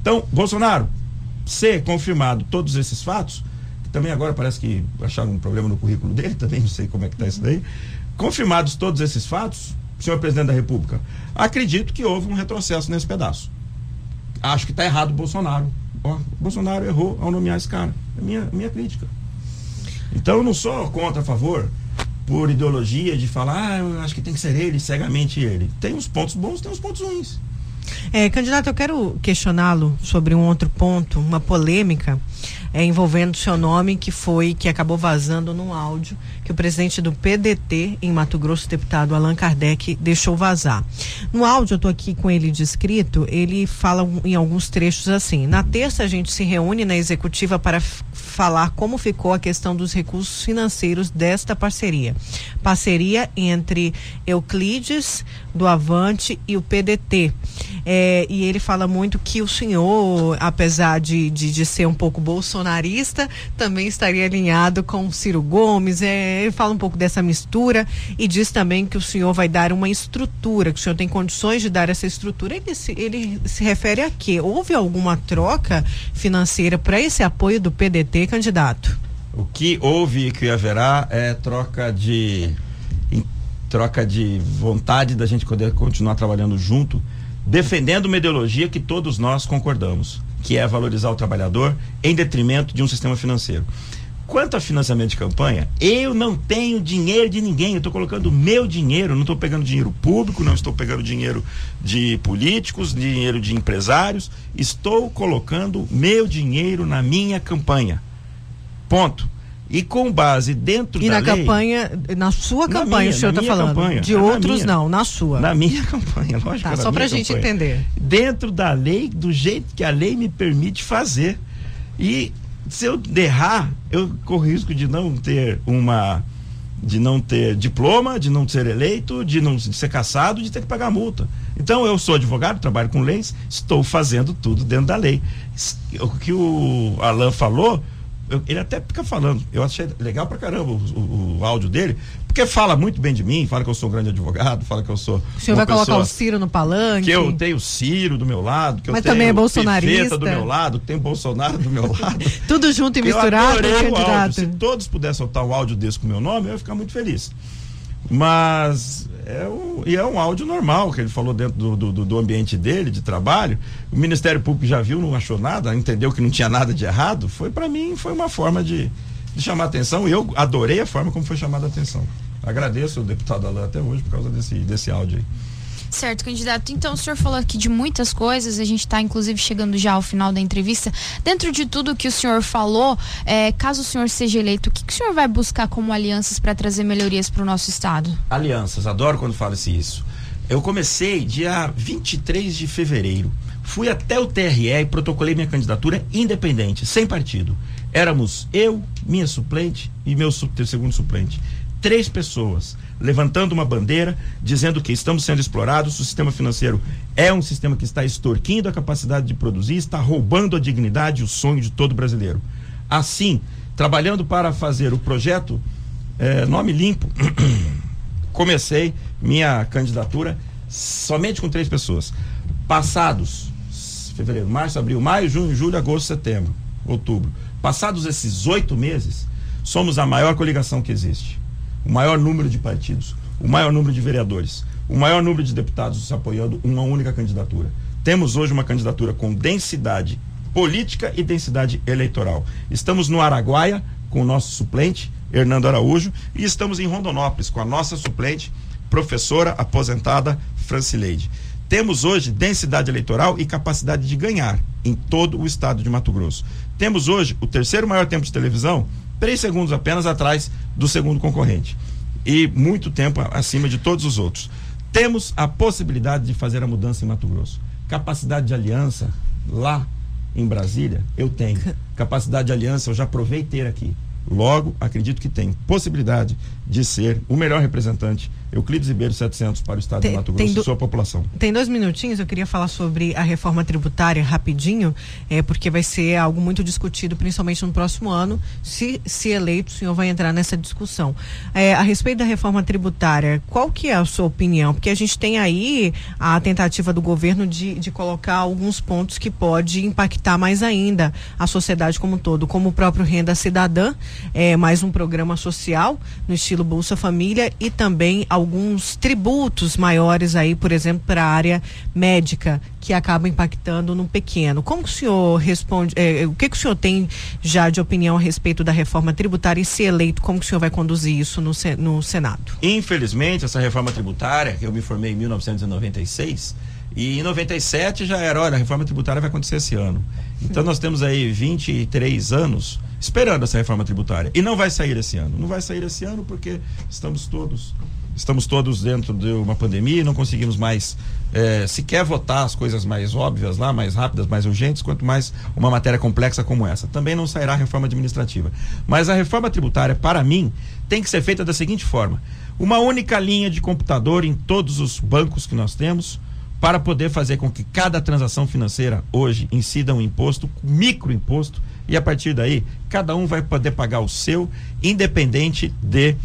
Então, Bolsonaro, ser confirmado todos esses fatos, também agora parece que acharam um problema no currículo dele, <laughs> também não sei como é que está isso daí, Confirmados todos esses fatos, senhor presidente da República, acredito que houve um retrocesso nesse pedaço. Acho que está errado o Bolsonaro. Ó, Bolsonaro errou ao nomear esse cara. É minha, minha crítica. Então eu não sou contra a favor por ideologia de falar, ah, eu acho que tem que ser ele, cegamente ele. Tem uns pontos bons, tem uns pontos ruins. É, candidato, eu quero questioná-lo sobre um outro ponto, uma polêmica é, envolvendo seu nome, que foi, que acabou vazando num áudio que o presidente do PDT em Mato Grosso, deputado Allan Kardec, deixou vazar. No áudio, eu estou aqui com ele descrito, ele fala em alguns trechos assim: na terça a gente se reúne na executiva para falar como ficou a questão dos recursos financeiros desta parceria. Parceria entre Euclides, do Avante e o PDT. É, e ele fala muito que o senhor, apesar de, de, de, ser um pouco bolsonarista, também estaria alinhado com Ciro Gomes. É, ele fala um pouco dessa mistura e diz também que o senhor vai dar uma estrutura, que o senhor tem condições de dar essa estrutura. Ele se, ele se refere a quê? Houve alguma troca financeira para esse apoio do PDT, candidato? O que houve e que haverá é troca de troca de vontade da gente poder continuar trabalhando junto defendendo uma ideologia que todos nós concordamos, que é valorizar o trabalhador em detrimento de um sistema financeiro. Quanto a financiamento de campanha, eu não tenho dinheiro de ninguém, eu estou colocando meu dinheiro, não estou pegando dinheiro público, não estou pegando dinheiro de políticos, dinheiro de empresários, estou colocando meu dinheiro na minha campanha. Ponto. E com base dentro e da lei... E na campanha, na sua na campanha, minha, o senhor está falando. Campanha, de outros minha, não, na sua. Na minha <laughs> campanha, lógico. Tá, só para a gente entender. Dentro da lei, do jeito que a lei me permite fazer. E se eu derrar, eu corro risco de não ter uma de não ter diploma, de não ser eleito, de não de ser caçado, de ter que pagar multa. Então eu sou advogado, trabalho com leis, estou fazendo tudo dentro da lei. O que o Alan falou, eu, ele até fica falando. Eu achei legal pra caramba o, o, o áudio dele, porque fala muito bem de mim, fala que eu sou um grande advogado, fala que eu sou. O senhor vai colocar o Ciro no palanque? Que eu tenho Ciro do meu lado, que Mas eu tenho também é bolsonarista. do meu lado, que tem Bolsonaro do meu lado. <laughs> Tudo junto e misturado, candidato. Se todos pudessem soltar um áudio desse com o meu nome, eu ia ficar muito feliz. Mas é um, e é um áudio normal que ele falou dentro do, do, do, ambiente dele, de trabalho. O Ministério Público já viu, não achou nada, entendeu que não tinha nada de errado. Foi para mim, foi uma forma de, de chamar atenção e eu adorei a forma como foi chamada a atenção. Agradeço o deputado Alain até hoje por causa desse, desse áudio aí. Certo, candidato. Então, o senhor falou aqui de muitas coisas, a gente está inclusive chegando já ao final da entrevista. Dentro de tudo que o senhor falou, é, caso o senhor seja eleito, o que, que o senhor vai buscar como alianças para trazer melhorias para o nosso estado? Alianças, adoro quando fala-se isso. Eu comecei dia 23 de fevereiro. Fui até o TRE e protocolei minha candidatura independente, sem partido. Éramos eu, minha suplente e meu segundo suplente três pessoas levantando uma bandeira dizendo que estamos sendo explorados, o sistema financeiro é um sistema que está extorquindo a capacidade de produzir, está roubando a dignidade e o sonho de todo brasileiro. Assim, trabalhando para fazer o projeto é, Nome Limpo, <coughs> comecei minha candidatura somente com três pessoas. Passados fevereiro, março, abril, maio, junho, julho, agosto, setembro, outubro. Passados esses oito meses, somos a maior coligação que existe o maior número de partidos, o maior número de vereadores, o maior número de deputados apoiando uma única candidatura. Temos hoje uma candidatura com densidade política e densidade eleitoral. Estamos no Araguaia com o nosso suplente, Hernando Araújo, e estamos em Rondonópolis com a nossa suplente, professora aposentada Francileide. Temos hoje densidade eleitoral e capacidade de ganhar em todo o estado de Mato Grosso. Temos hoje o terceiro maior tempo de televisão três segundos apenas atrás do segundo concorrente e muito tempo acima de todos os outros. Temos a possibilidade de fazer a mudança em Mato Grosso. Capacidade de aliança lá em Brasília, eu tenho. <laughs> Capacidade de aliança eu já provei ter aqui. Logo, acredito que tem possibilidade de ser o melhor representante Euclides Ribeiro 700 para o estado tem, de Mato Grosso do, e sua população. Tem dois minutinhos, eu queria falar sobre a reforma tributária rapidinho, é, porque vai ser algo muito discutido, principalmente no próximo ano. Se, se eleito, o senhor vai entrar nessa discussão. É, a respeito da reforma tributária, qual que é a sua opinião? Porque a gente tem aí a tentativa do governo de, de colocar alguns pontos que pode impactar mais ainda a sociedade como um todo, como o próprio Renda Cidadã, é, mais um programa social no estilo Bolsa Família e também alguns tributos maiores aí, por exemplo, para a área médica, que acaba impactando no pequeno. Como o senhor responde, é, o que, que o senhor tem já de opinião a respeito da reforma tributária e se eleito, como o senhor vai conduzir isso no, no Senado? Infelizmente, essa reforma tributária, que eu me formei em 1996, e em 97 já era, olha, a reforma tributária vai acontecer esse ano. Então nós temos aí 23 anos esperando essa reforma tributária. E não vai sair esse ano. Não vai sair esse ano porque estamos todos estamos todos dentro de uma pandemia e não conseguimos mais é, sequer votar as coisas mais óbvias lá, mais rápidas, mais urgentes, quanto mais uma matéria complexa como essa. Também não sairá a reforma administrativa. Mas a reforma tributária, para mim, tem que ser feita da seguinte forma: uma única linha de computador em todos os bancos que nós temos para poder fazer com que cada transação financeira hoje incida um imposto, microimposto, e a partir daí cada um vai poder pagar o seu, independente de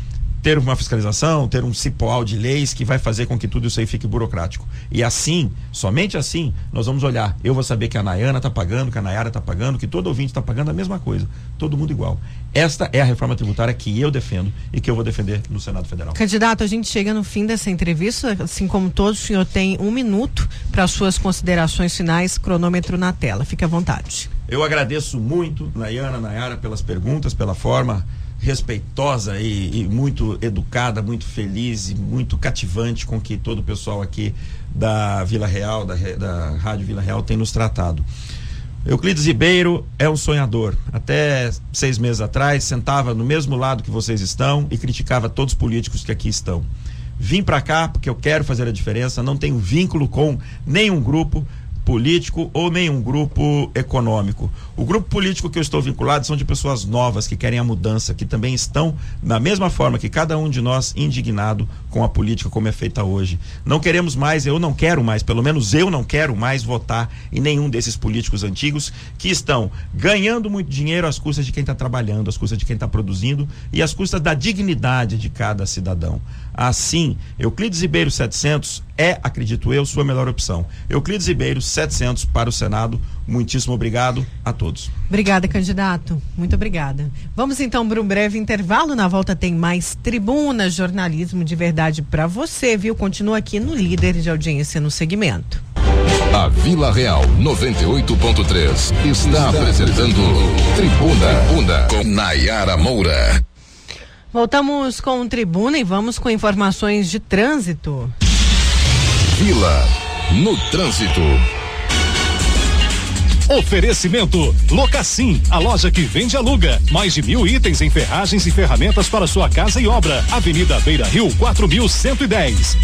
ter uma fiscalização, ter um cipoal de leis que vai fazer com que tudo isso aí fique burocrático. E assim, somente assim, nós vamos olhar. Eu vou saber que a Nayana está pagando, que a Nayara está pagando, que todo ouvinte está pagando a mesma coisa. Todo mundo igual. Esta é a reforma tributária que eu defendo e que eu vou defender no Senado Federal. Candidato, a gente chega no fim dessa entrevista, assim como todos, o senhor tem um minuto para suas considerações finais, cronômetro na tela. Fique à vontade. Eu agradeço muito, Nayana, Nayara, pelas perguntas, pela forma respeitosa e, e, muito educada, muito feliz e muito cativante com que todo o pessoal aqui da Vila Real, da, da Rádio Vila Real, tem nos tratado. Euclides Ribeiro é um sonhador. Até seis meses atrás, sentava no mesmo lado que vocês estão e criticava todos os políticos que aqui estão. Vim para cá porque eu quero fazer a diferença, não tenho vínculo com nenhum grupo, político ou nenhum grupo econômico. O grupo político que eu estou vinculado são de pessoas novas que querem a mudança, que também estão, da mesma forma que cada um de nós, indignado com a política como é feita hoje. Não queremos mais, eu não quero mais, pelo menos eu não quero mais votar em nenhum desses políticos antigos que estão ganhando muito dinheiro às custas de quem está trabalhando, às custas de quem está produzindo e às custas da dignidade de cada cidadão. Assim, Euclides Ribeiro 700 é, acredito eu, sua melhor opção. Euclides Ribeiro 700 para o Senado. Muitíssimo obrigado a todos. Obrigada, candidato. Muito obrigada. Vamos então para um breve intervalo. Na volta tem mais tribuna, jornalismo de verdade para você, viu? Continua aqui no líder de audiência no segmento. A Vila Real 98.3 está apresentando Tribuna, Tribuna com Nayara Moura. Voltamos com o Tribuna e vamos com informações de trânsito. Vila no trânsito. Oferecimento Locassim, a loja que vende e aluga. Mais de mil itens em ferragens e ferramentas para sua casa e obra. Avenida Beira Rio, 4110.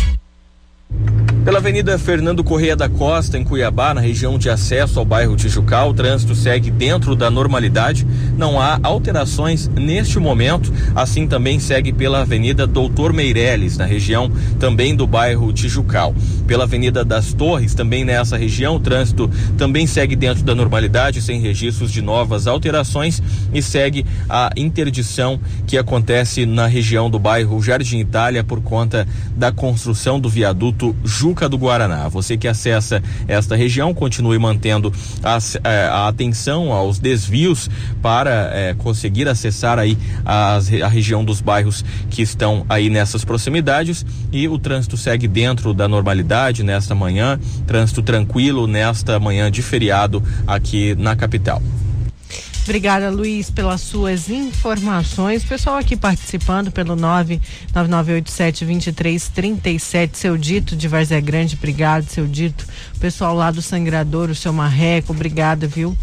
Pela Avenida Fernando Correia da Costa, em Cuiabá, na região de acesso ao bairro Tijucal, o trânsito segue dentro da normalidade. Não há alterações neste momento. Assim também segue pela Avenida Doutor Meireles, na região também do bairro Tijucal. Pela Avenida das Torres, também nessa região, o trânsito também segue dentro da normalidade, sem registros de novas alterações e segue a interdição que acontece na região do bairro Jardim Itália por conta da construção do viaduto Ju Juca do Guaraná. Você que acessa esta região, continue mantendo a, é, a atenção aos desvios para é, conseguir acessar aí as, a região dos bairros que estão aí nessas proximidades e o trânsito segue dentro da normalidade nesta manhã, trânsito tranquilo nesta manhã de feriado aqui na capital. Obrigada, Luiz, pelas suas informações. Pessoal aqui participando pelo 99987-2337. Seu Dito de Varzé Grande, obrigado, seu Dito. Pessoal lá do Sangrador, o seu Marreco, obrigada, viu?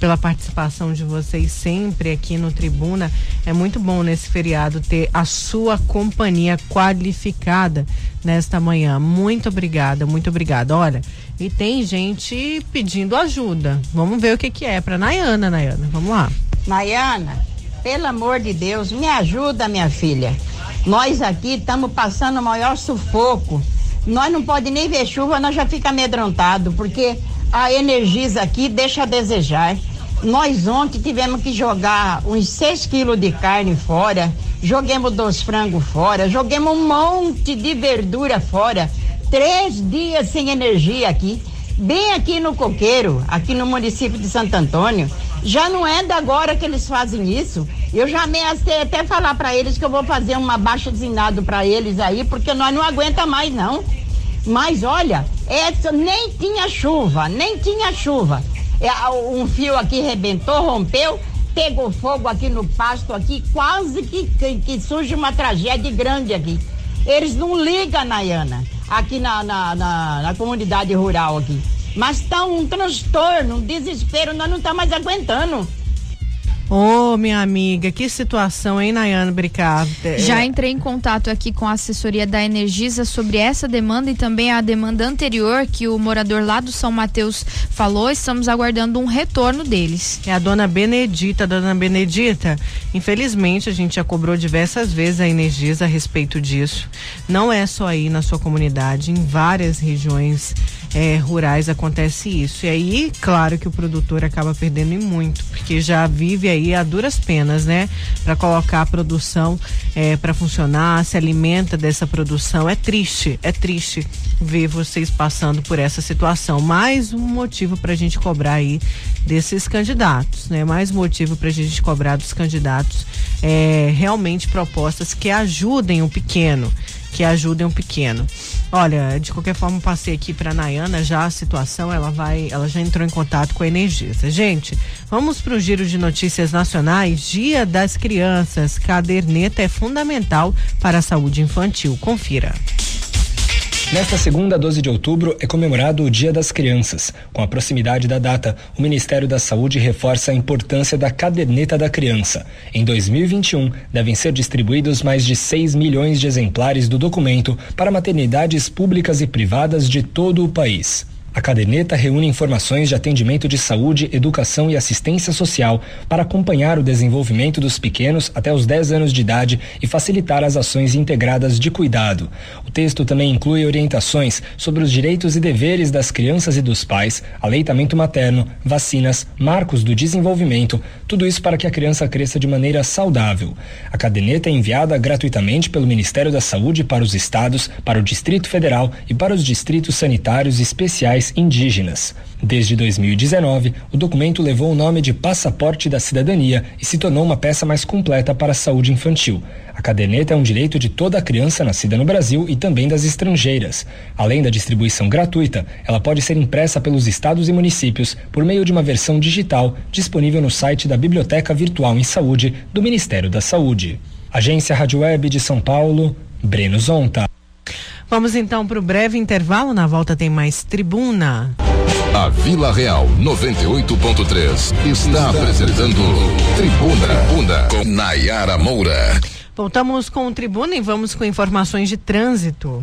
pela participação de vocês sempre aqui no Tribuna. É muito bom nesse feriado ter a sua companhia qualificada nesta manhã. Muito obrigada, muito obrigada. Olha, e tem gente pedindo ajuda. Vamos ver o que, que é para Nayana, Nayana. Vamos lá. Nayana, pelo amor de Deus, me ajuda, minha filha. Nós aqui estamos passando o maior sufoco. Nós não pode nem ver chuva, nós já fica amedrontado, porque a Energisa aqui deixa a desejar. Nós ontem tivemos que jogar uns 6 quilos de carne fora, joguemos dois frangos fora, joguemos um monte de verdura fora três dias sem energia aqui, bem aqui no Coqueiro, aqui no município de Santo Antônio. Já não é da agora que eles fazem isso. Eu já ameacei até falar para eles que eu vou fazer uma baixa designado para eles aí, porque nós não aguenta mais não. Mas olha, essa nem tinha chuva, nem tinha chuva. É, um fio aqui rebentou, rompeu, pegou fogo aqui no pasto aqui, quase que, que, que surge uma tragédia grande aqui. Eles não ligam, Nayana aqui na, na, na, na comunidade rural aqui. Mas tá um transtorno, um desespero, nós não estamos tá mais aguentando. Ô, oh, minha amiga, que situação, hein, Nayana Bricado? Já entrei em contato aqui com a assessoria da Energisa sobre essa demanda e também a demanda anterior que o morador lá do São Mateus falou. Estamos aguardando um retorno deles. É a dona Benedita, dona Benedita. Infelizmente, a gente já cobrou diversas vezes a Energisa a respeito disso. Não é só aí na sua comunidade, em várias regiões é, rurais acontece isso. E aí, claro que o produtor acaba perdendo em muito, porque já vive aí a duras penas, né? Para colocar a produção é, para funcionar, se alimenta dessa produção. É triste, é triste ver vocês passando por essa situação. Mais um motivo para a gente cobrar aí desses candidatos, né? Mais motivo para a gente cobrar dos candidatos é, realmente propostas que ajudem o pequeno, que ajudem o pequeno. Olha, de qualquer forma, passei aqui para Nayana já a situação, ela vai, ela já entrou em contato com a Energisa. Gente, vamos para o giro de notícias nacionais. Dia das Crianças. Caderneta é fundamental para a saúde infantil. Confira. Nesta segunda, 12 de outubro, é comemorado o Dia das Crianças. Com a proximidade da data, o Ministério da Saúde reforça a importância da caderneta da criança. Em 2021, devem ser distribuídos mais de 6 milhões de exemplares do documento para maternidades públicas e privadas de todo o país. A caderneta reúne informações de atendimento de saúde, educação e assistência social para acompanhar o desenvolvimento dos pequenos até os 10 anos de idade e facilitar as ações integradas de cuidado. O texto também inclui orientações sobre os direitos e deveres das crianças e dos pais, aleitamento materno, vacinas, marcos do desenvolvimento, tudo isso para que a criança cresça de maneira saudável. A caderneta é enviada gratuitamente pelo Ministério da Saúde para os estados, para o Distrito Federal e para os distritos sanitários especiais indígenas. Desde 2019, o documento levou o nome de Passaporte da Cidadania e se tornou uma peça mais completa para a saúde infantil. A caderneta é um direito de toda criança nascida no Brasil e também das estrangeiras. Além da distribuição gratuita, ela pode ser impressa pelos estados e municípios por meio de uma versão digital disponível no site da Biblioteca Virtual em Saúde do Ministério da Saúde. Agência Rádio Web de São Paulo, Breno Zonta. Vamos então para o breve intervalo. Na volta tem mais tribuna. A Vila Real 98.3 está apresentando Tribuna, Tribuna com Nayara Moura. Voltamos com o Tribuna e vamos com informações de trânsito.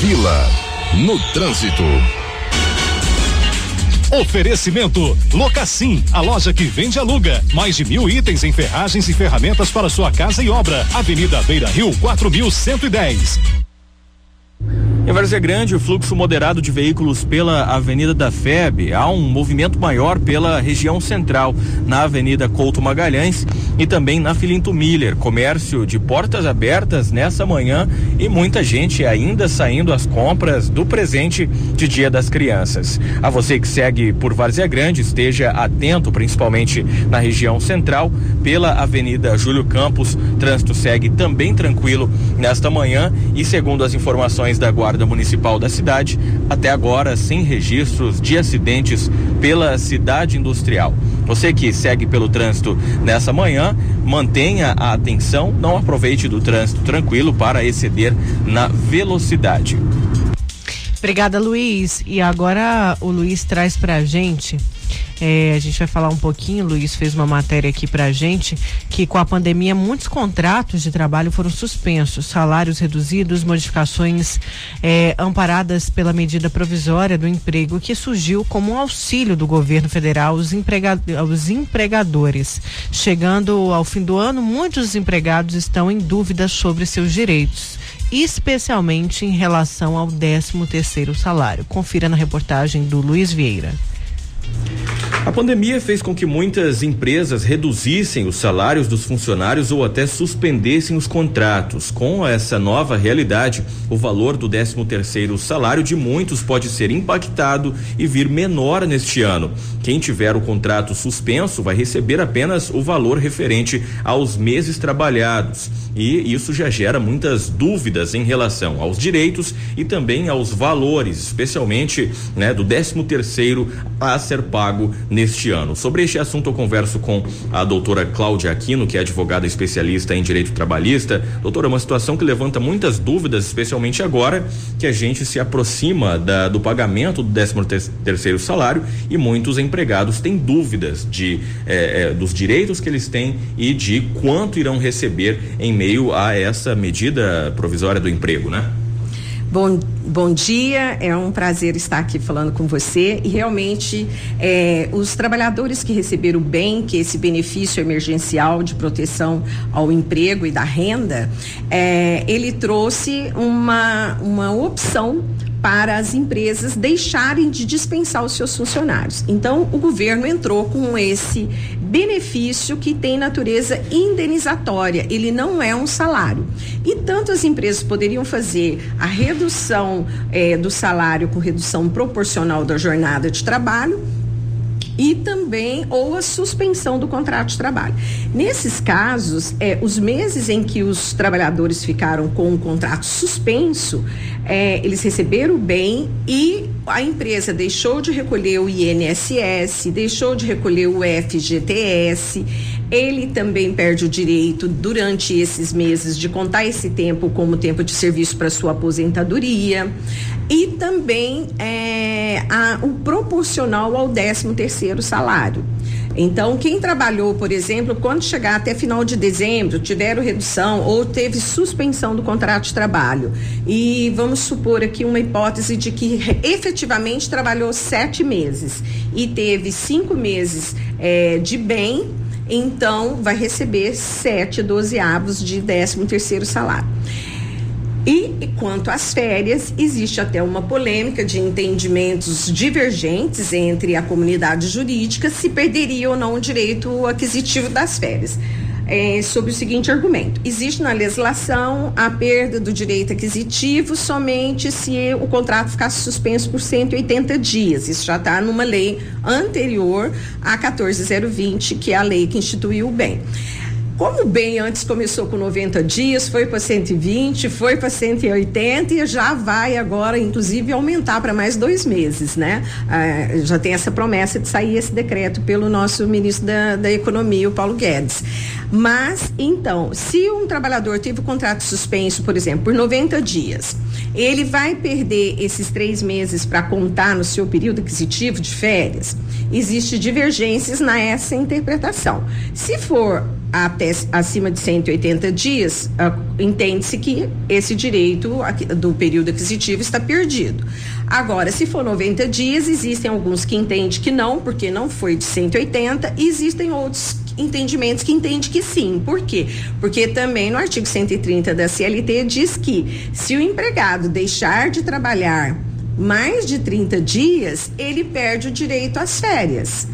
Vila no trânsito. Oferecimento Locassim, a loja que vende e aluga. Mais de mil itens em ferragens e ferramentas para sua casa e obra. Avenida Beira Rio, 4110. Em Várzea Grande, o fluxo moderado de veículos pela Avenida da FEB. Há um movimento maior pela região central, na Avenida Couto Magalhães e também na Filinto Miller. Comércio de portas abertas nessa manhã e muita gente ainda saindo às compras do presente de Dia das Crianças. A você que segue por Várzea Grande, esteja atento, principalmente na região central, pela Avenida Júlio Campos. Trânsito segue também tranquilo nesta manhã e, segundo as informações da Guarda Municipal da cidade, até agora sem registros de acidentes pela cidade industrial. Você que segue pelo trânsito nessa manhã, mantenha a atenção, não aproveite do trânsito tranquilo para exceder na velocidade. Obrigada, Luiz. E agora o Luiz traz para a gente é, a gente vai falar um pouquinho, o Luiz fez uma matéria aqui pra gente, que com a pandemia muitos contratos de trabalho foram suspensos, salários reduzidos, modificações é, amparadas pela medida provisória do emprego, que surgiu como um auxílio do governo federal aos, empregad aos empregadores. Chegando ao fim do ano, muitos empregados estão em dúvida sobre seus direitos especialmente em relação ao 13 terceiro salário. Confira na reportagem do Luiz Vieira. A pandemia fez com que muitas empresas reduzissem os salários dos funcionários ou até suspendessem os contratos. Com essa nova realidade, o valor do 13 terceiro salário de muitos pode ser impactado e vir menor neste ano. Quem tiver o contrato suspenso vai receber apenas o valor referente aos meses trabalhados. E isso já gera muitas dúvidas em relação aos direitos e também aos valores, especialmente né, do 13 terceiro a ser pago neste ano. Sobre este assunto eu converso com a doutora Cláudia Aquino, que é advogada especialista em direito trabalhista. Doutora, uma situação que levanta muitas dúvidas, especialmente agora que a gente se aproxima da, do pagamento do 13 terceiro salário e muitos empregados têm dúvidas de eh, eh, dos direitos que eles têm e de quanto irão receber em meio a essa medida provisória do emprego, né? Bom, bom dia, é um prazer estar aqui falando com você. E realmente, é, os trabalhadores que receberam bem, que esse benefício emergencial de proteção ao emprego e da renda, ele trouxe uma, uma opção para as empresas deixarem de dispensar os seus funcionários. Então, o governo entrou com esse benefício que tem natureza indenizatória, ele não é um salário. E tanto as empresas poderiam fazer a redução eh, do salário com redução proporcional da jornada de trabalho e também ou a suspensão do contrato de trabalho. Nesses casos, é, os meses em que os trabalhadores ficaram com o contrato suspenso, é, eles receberam bem e a empresa deixou de recolher o INSS, deixou de recolher o FGTS. Ele também perde o direito, durante esses meses, de contar esse tempo como tempo de serviço para sua aposentadoria. E também é, a, o proporcional ao 13 terceiro salário. Então, quem trabalhou, por exemplo, quando chegar até final de dezembro, tiveram redução ou teve suspensão do contrato de trabalho, e vamos supor aqui uma hipótese de que efetivamente trabalhou sete meses e teve cinco meses é, de bem, então vai receber sete dozeavos de décimo terceiro salário. E quanto às férias, existe até uma polêmica de entendimentos divergentes entre a comunidade jurídica se perderia ou não o direito aquisitivo das férias. É, sobre o seguinte argumento: existe na legislação a perda do direito aquisitivo somente se o contrato ficasse suspenso por 180 dias. Isso já está numa lei anterior a 14020, que é a lei que instituiu o bem. Como bem antes começou com 90 dias, foi para 120, foi para 180 e já vai agora, inclusive, aumentar para mais dois meses, né? Ah, já tem essa promessa de sair esse decreto pelo nosso ministro da, da Economia, o Paulo Guedes. Mas, então, se um trabalhador teve o contrato suspenso, por exemplo, por 90 dias, ele vai perder esses três meses para contar no seu período aquisitivo de férias? Existe divergências nessa interpretação. Se for até acima de 180 dias, uh, entende-se que esse direito do período aquisitivo está perdido. Agora, se for 90 dias, existem alguns que entendem que não, porque não foi de 180, e existem outros entendimentos que entendem que sim. Por quê? Porque também no artigo 130 da CLT diz que se o empregado deixar de trabalhar mais de 30 dias, ele perde o direito às férias.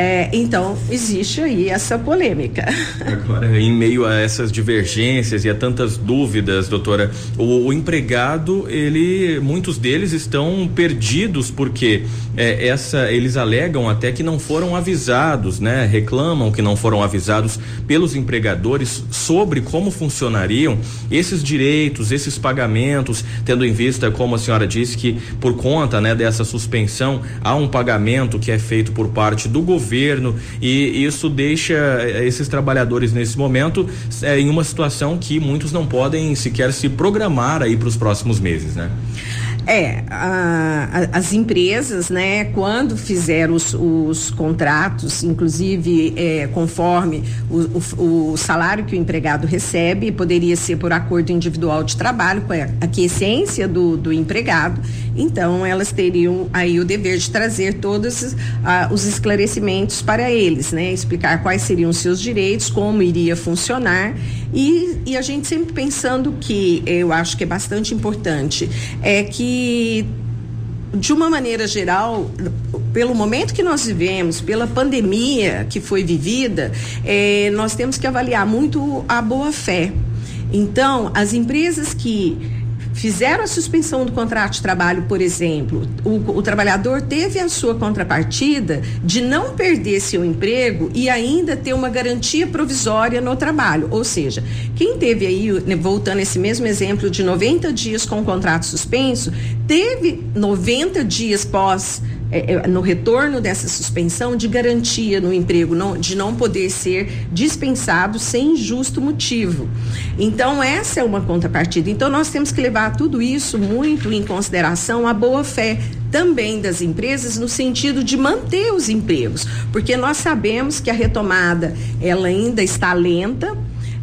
É, então, existe aí essa polêmica. <laughs> Agora, em meio a essas divergências e a tantas dúvidas, doutora, o, o empregado, ele, muitos deles estão perdidos porque é, essa, eles alegam até que não foram avisados, né? Reclamam que não foram avisados pelos empregadores sobre como funcionariam esses direitos, esses pagamentos, tendo em vista, como a senhora disse, que por conta, né, dessa suspensão, há um pagamento que é feito por parte do governo governo e isso deixa eh, esses trabalhadores nesse momento é, em uma situação que muitos não podem sequer se programar aí para os próximos meses, né? É, a, a, as empresas, né, quando fizeram os, os contratos, inclusive é, conforme o, o, o, salário que o empregado recebe, poderia ser por acordo individual de trabalho, com a aquiescência do, do empregado, então elas teriam aí o dever de trazer todos os esclarecimentos para eles, né, explicar quais seriam seus direitos, como iria funcionar e, e a gente sempre pensando que eu acho que é bastante importante é que de uma maneira geral, pelo momento que nós vivemos, pela pandemia que foi vivida, eh, nós temos que avaliar muito a boa fé. Então, as empresas que fizeram a suspensão do contrato de trabalho, por exemplo, o, o, trabalhador teve a sua contrapartida de não perder seu emprego e ainda ter uma garantia provisória no trabalho. Ou seja, quem teve aí, né, voltando esse mesmo exemplo de 90 dias com o contrato suspenso, teve 90 dias pós é, é, no retorno dessa suspensão de garantia no emprego, não, de não poder ser dispensado sem justo motivo. Então, essa é uma contrapartida. Então, nós temos que levar tudo isso muito em consideração a boa fé também das empresas no sentido de manter os empregos, porque nós sabemos que a retomada ela ainda está lenta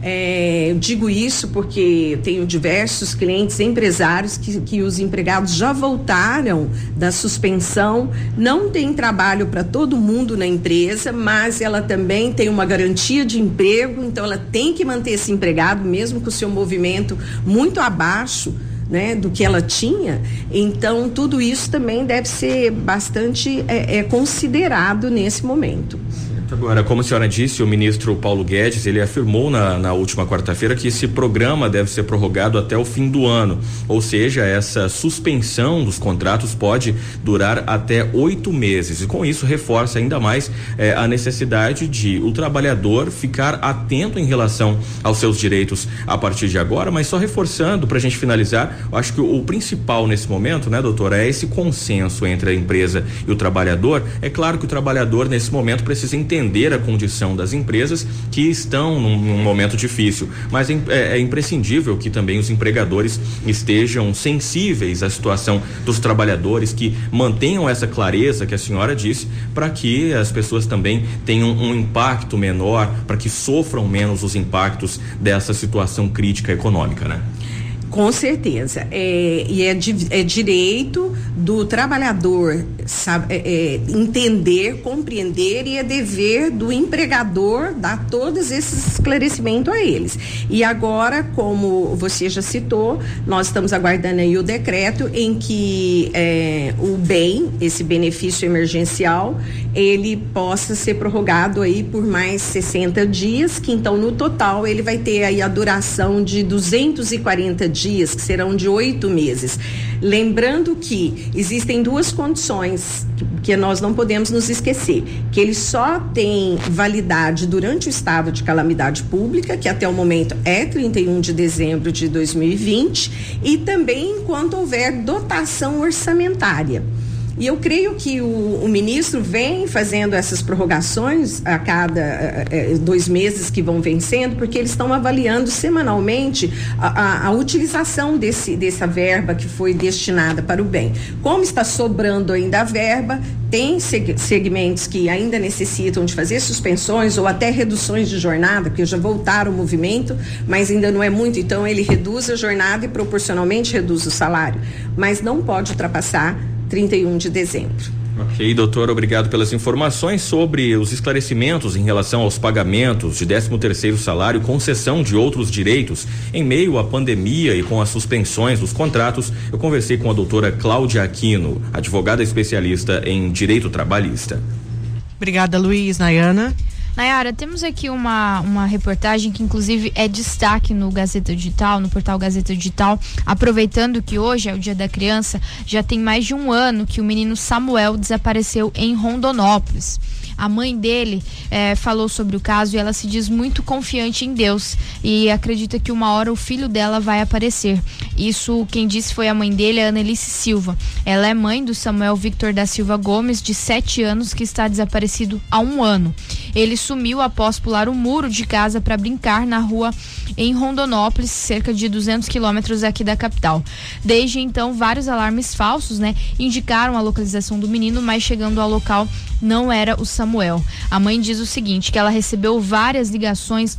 é, eu digo isso porque tenho diversos clientes empresários que, que os empregados já voltaram da suspensão, não tem trabalho para todo mundo na empresa, mas ela também tem uma garantia de emprego, então ela tem que manter esse empregado, mesmo com o seu movimento muito abaixo né, do que ela tinha. Então, tudo isso também deve ser bastante é, é, considerado nesse momento. Agora, como a senhora disse, o ministro Paulo Guedes, ele afirmou na, na última quarta-feira que esse programa deve ser prorrogado até o fim do ano. Ou seja, essa suspensão dos contratos pode durar até oito meses. E com isso reforça ainda mais eh, a necessidade de o trabalhador ficar atento em relação aos seus direitos a partir de agora, mas só reforçando, para a gente finalizar, acho que o, o principal nesse momento, né, doutora, é esse consenso entre a empresa e o trabalhador. É claro que o trabalhador, nesse momento, precisa entender entender a condição das empresas que estão num, num momento difícil, mas é, é, imprescindível que também os empregadores estejam sensíveis à situação dos trabalhadores, que mantenham essa clareza que a senhora disse, para que as pessoas também tenham um impacto menor, para que sofram menos os impactos dessa situação crítica econômica, né? Com certeza. É, e é, é, direito do trabalhador sabe, é, é, entender, compreender e é dever do empregador dar todos esses esclarecimentos a eles. E agora, como você já citou, nós estamos aguardando aí o decreto em que é, o bem, esse benefício emergencial, ele possa ser prorrogado aí por mais 60 dias, que então no total ele vai ter aí a duração de 240 dias dias, que serão de oito meses. Lembrando que existem duas condições que nós não podemos nos esquecer: que ele só tem validade durante o estado de calamidade pública, que até o momento é 31 de dezembro de 2020, e também enquanto houver dotação orçamentária. E eu creio que o, o, ministro vem fazendo essas prorrogações a cada é, dois meses que vão vencendo, porque eles estão avaliando semanalmente a, a, a, utilização desse, dessa verba que foi destinada para o bem. Como está sobrando ainda a verba, tem segmentos que ainda necessitam de fazer suspensões ou até reduções de jornada, porque já voltaram o movimento, mas ainda não é muito, então ele reduz a jornada e proporcionalmente reduz o salário. Mas não pode ultrapassar 31 de dezembro. Ok, doutor, obrigado pelas informações sobre os esclarecimentos em relação aos pagamentos de 13 terceiro salário, concessão de outros direitos. Em meio à pandemia e com as suspensões dos contratos, eu conversei com a doutora Cláudia Aquino, advogada especialista em direito trabalhista. Obrigada, Luiz. Nayana. Nayara, temos aqui uma, uma reportagem que inclusive é destaque no Gazeta Digital, no portal Gazeta Digital, aproveitando que hoje é o Dia da Criança, já tem mais de um ano que o menino Samuel desapareceu em Rondonópolis. A mãe dele é, falou sobre o caso e ela se diz muito confiante em Deus e acredita que uma hora o filho dela vai aparecer. Isso quem disse foi a mãe dele, a Annelice Silva. Ela é mãe do Samuel Victor da Silva Gomes, de 7 anos, que está desaparecido há um ano. Ele sumiu após pular o muro de casa para brincar na rua em Rondonópolis, cerca de 200 quilômetros aqui da capital. Desde então, vários alarmes falsos, né, indicaram a localização do menino, mas chegando ao local não era o Samuel. A mãe diz o seguinte, que ela recebeu várias ligações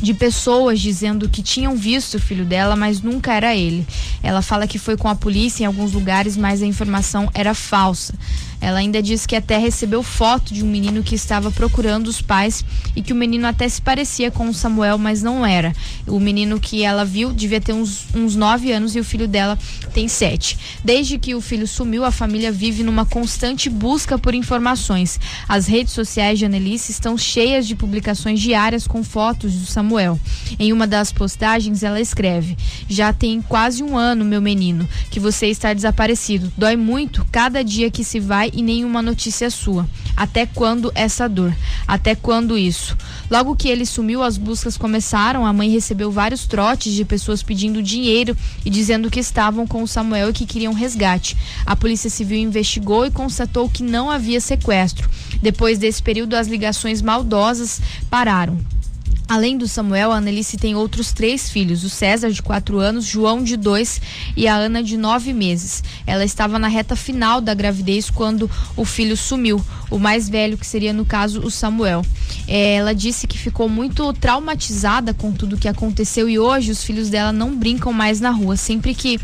de pessoas dizendo que tinham visto o filho dela, mas nunca era ele. Ela fala que foi com a polícia em alguns lugares, mas a informação era falsa. Ela ainda diz que até recebeu foto de um menino que estava procurando os pais e que o menino até se parecia com o Samuel, mas não era. O menino que ela viu devia ter uns, uns nove anos e o filho dela tem sete. Desde que o filho sumiu, a família vive numa constante busca por informações. As redes sociais de Annelice estão cheias de publicações diárias com fotos do Samuel. Em uma das postagens, ela escreve: Já tem quase um ano, meu menino, que você está desaparecido. Dói muito cada dia que se vai e nenhuma notícia sua. Até quando essa dor? Até quando isso? Logo que ele sumiu, as buscas começaram. A mãe recebeu vários trotes de pessoas pedindo dinheiro e dizendo que estavam com o Samuel e que queriam resgate. A Polícia Civil investigou e constatou que não havia sequestro. Depois desse período, as ligações maldosas pararam. Além do Samuel, a Annelice tem outros três filhos: o César, de quatro anos, João, de dois e a Ana, de nove meses. Ela estava na reta final da gravidez quando o filho sumiu, o mais velho, que seria, no caso, o Samuel. É, ela disse que ficou muito traumatizada com tudo que aconteceu e hoje os filhos dela não brincam mais na rua. Sempre que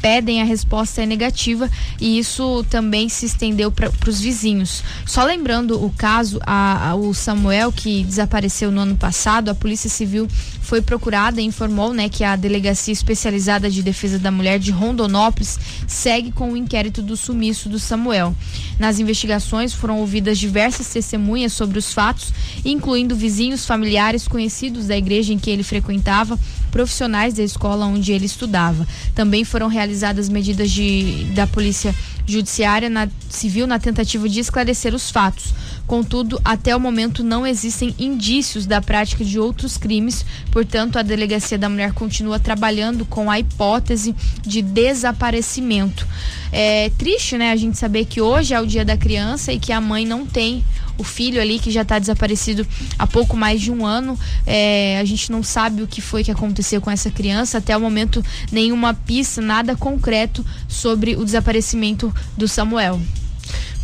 pedem, a resposta é negativa e isso também se estendeu para os vizinhos. Só lembrando o caso, a, a, o Samuel, que desapareceu no ano passado, a Polícia Civil foi procurada e informou né, que a Delegacia Especializada de Defesa da Mulher de Rondonópolis segue com o inquérito do sumiço do Samuel. Nas investigações foram ouvidas diversas testemunhas sobre os fatos, incluindo vizinhos, familiares, conhecidos da igreja em que ele frequentava, profissionais da escola onde ele estudava. Também foram realizadas medidas de, da Polícia Judiciária na, Civil na tentativa de esclarecer os fatos. Contudo, até o momento não existem indícios da prática de outros crimes, portanto, a Delegacia da Mulher continua trabalhando com a hipótese de desaparecimento. É triste, né, a gente saber que hoje é o dia da criança e que a mãe não tem o filho ali que já está desaparecido há pouco mais de um ano. É, a gente não sabe o que foi que aconteceu com essa criança. Até o momento, nenhuma pista, nada concreto sobre o desaparecimento do Samuel.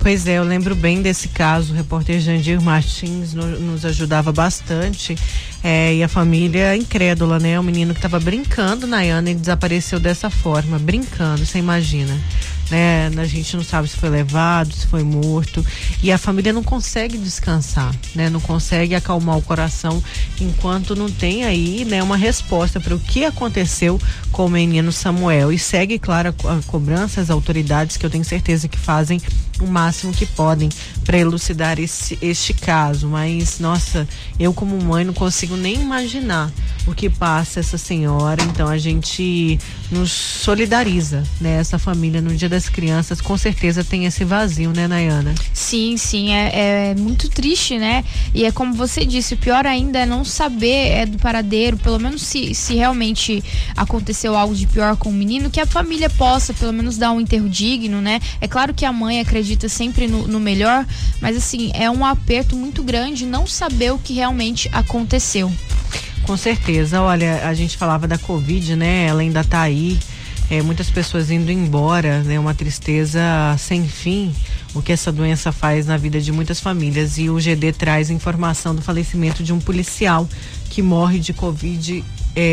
Pois é, eu lembro bem desse caso. O repórter Jandir Martins no, nos ajudava bastante. É, e a família incrédula, né? O menino que estava brincando, Nayana, e desapareceu dessa forma, brincando, você imagina né? A gente não sabe se foi levado, se foi morto. E a família não consegue descansar, né? Não consegue acalmar o coração enquanto não tem aí, né, uma resposta para o que aconteceu com o menino Samuel. E segue, claro, a, cobrança às autoridades que eu tenho certeza que fazem o máximo que podem para elucidar esse, este caso. Mas, nossa, eu como mãe não consigo nem imaginar o que passa essa senhora. Então a gente nos solidariza, né? Essa família no Dia das Crianças com certeza tem esse vazio, né, Nayana? Sim, sim, é, é muito triste, né? E é como você disse, o pior ainda é não saber é do paradeiro, pelo menos se, se realmente aconteceu algo de pior com o menino, que a família possa pelo menos dar um enterro digno, né? É claro que a mãe acredita sempre no, no melhor, mas assim, é um aperto muito grande não saber o que realmente aconteceu. Com certeza. Olha, a gente falava da Covid, né? Ela ainda está aí. É, muitas pessoas indo embora, né? Uma tristeza sem fim, o que essa doença faz na vida de muitas famílias. E o GD traz informação do falecimento de um policial que morre de Covid.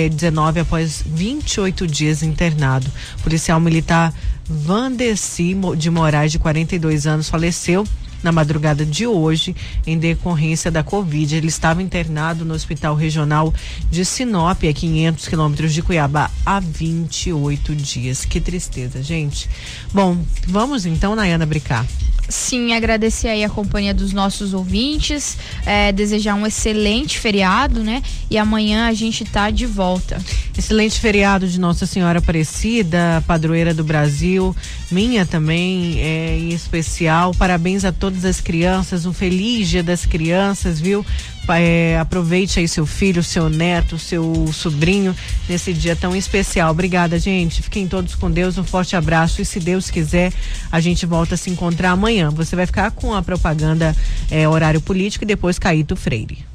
19 após 28 dias internado. O policial militar Vandeci de Moraes, de 42 anos, faleceu na madrugada de hoje em decorrência da Covid. Ele estava internado no Hospital Regional de Sinop, a 500 quilômetros de Cuiabá, há 28 dias. Que tristeza, gente. Bom, vamos então, Nayana Bricar. Sim, agradecer aí a companhia dos nossos ouvintes, é, desejar um excelente feriado, né? E amanhã a gente tá de volta. Excelente feriado de Nossa Senhora Aparecida, padroeira do Brasil, minha também, é, em especial. Parabéns a todas as crianças, um feliz dia das crianças, viu? É, aproveite aí seu filho, seu neto, seu sobrinho nesse dia tão especial. Obrigada, gente. Fiquem todos com Deus. Um forte abraço. E se Deus quiser, a gente volta a se encontrar amanhã. Você vai ficar com a propaganda é, horário político e depois Caíto Freire.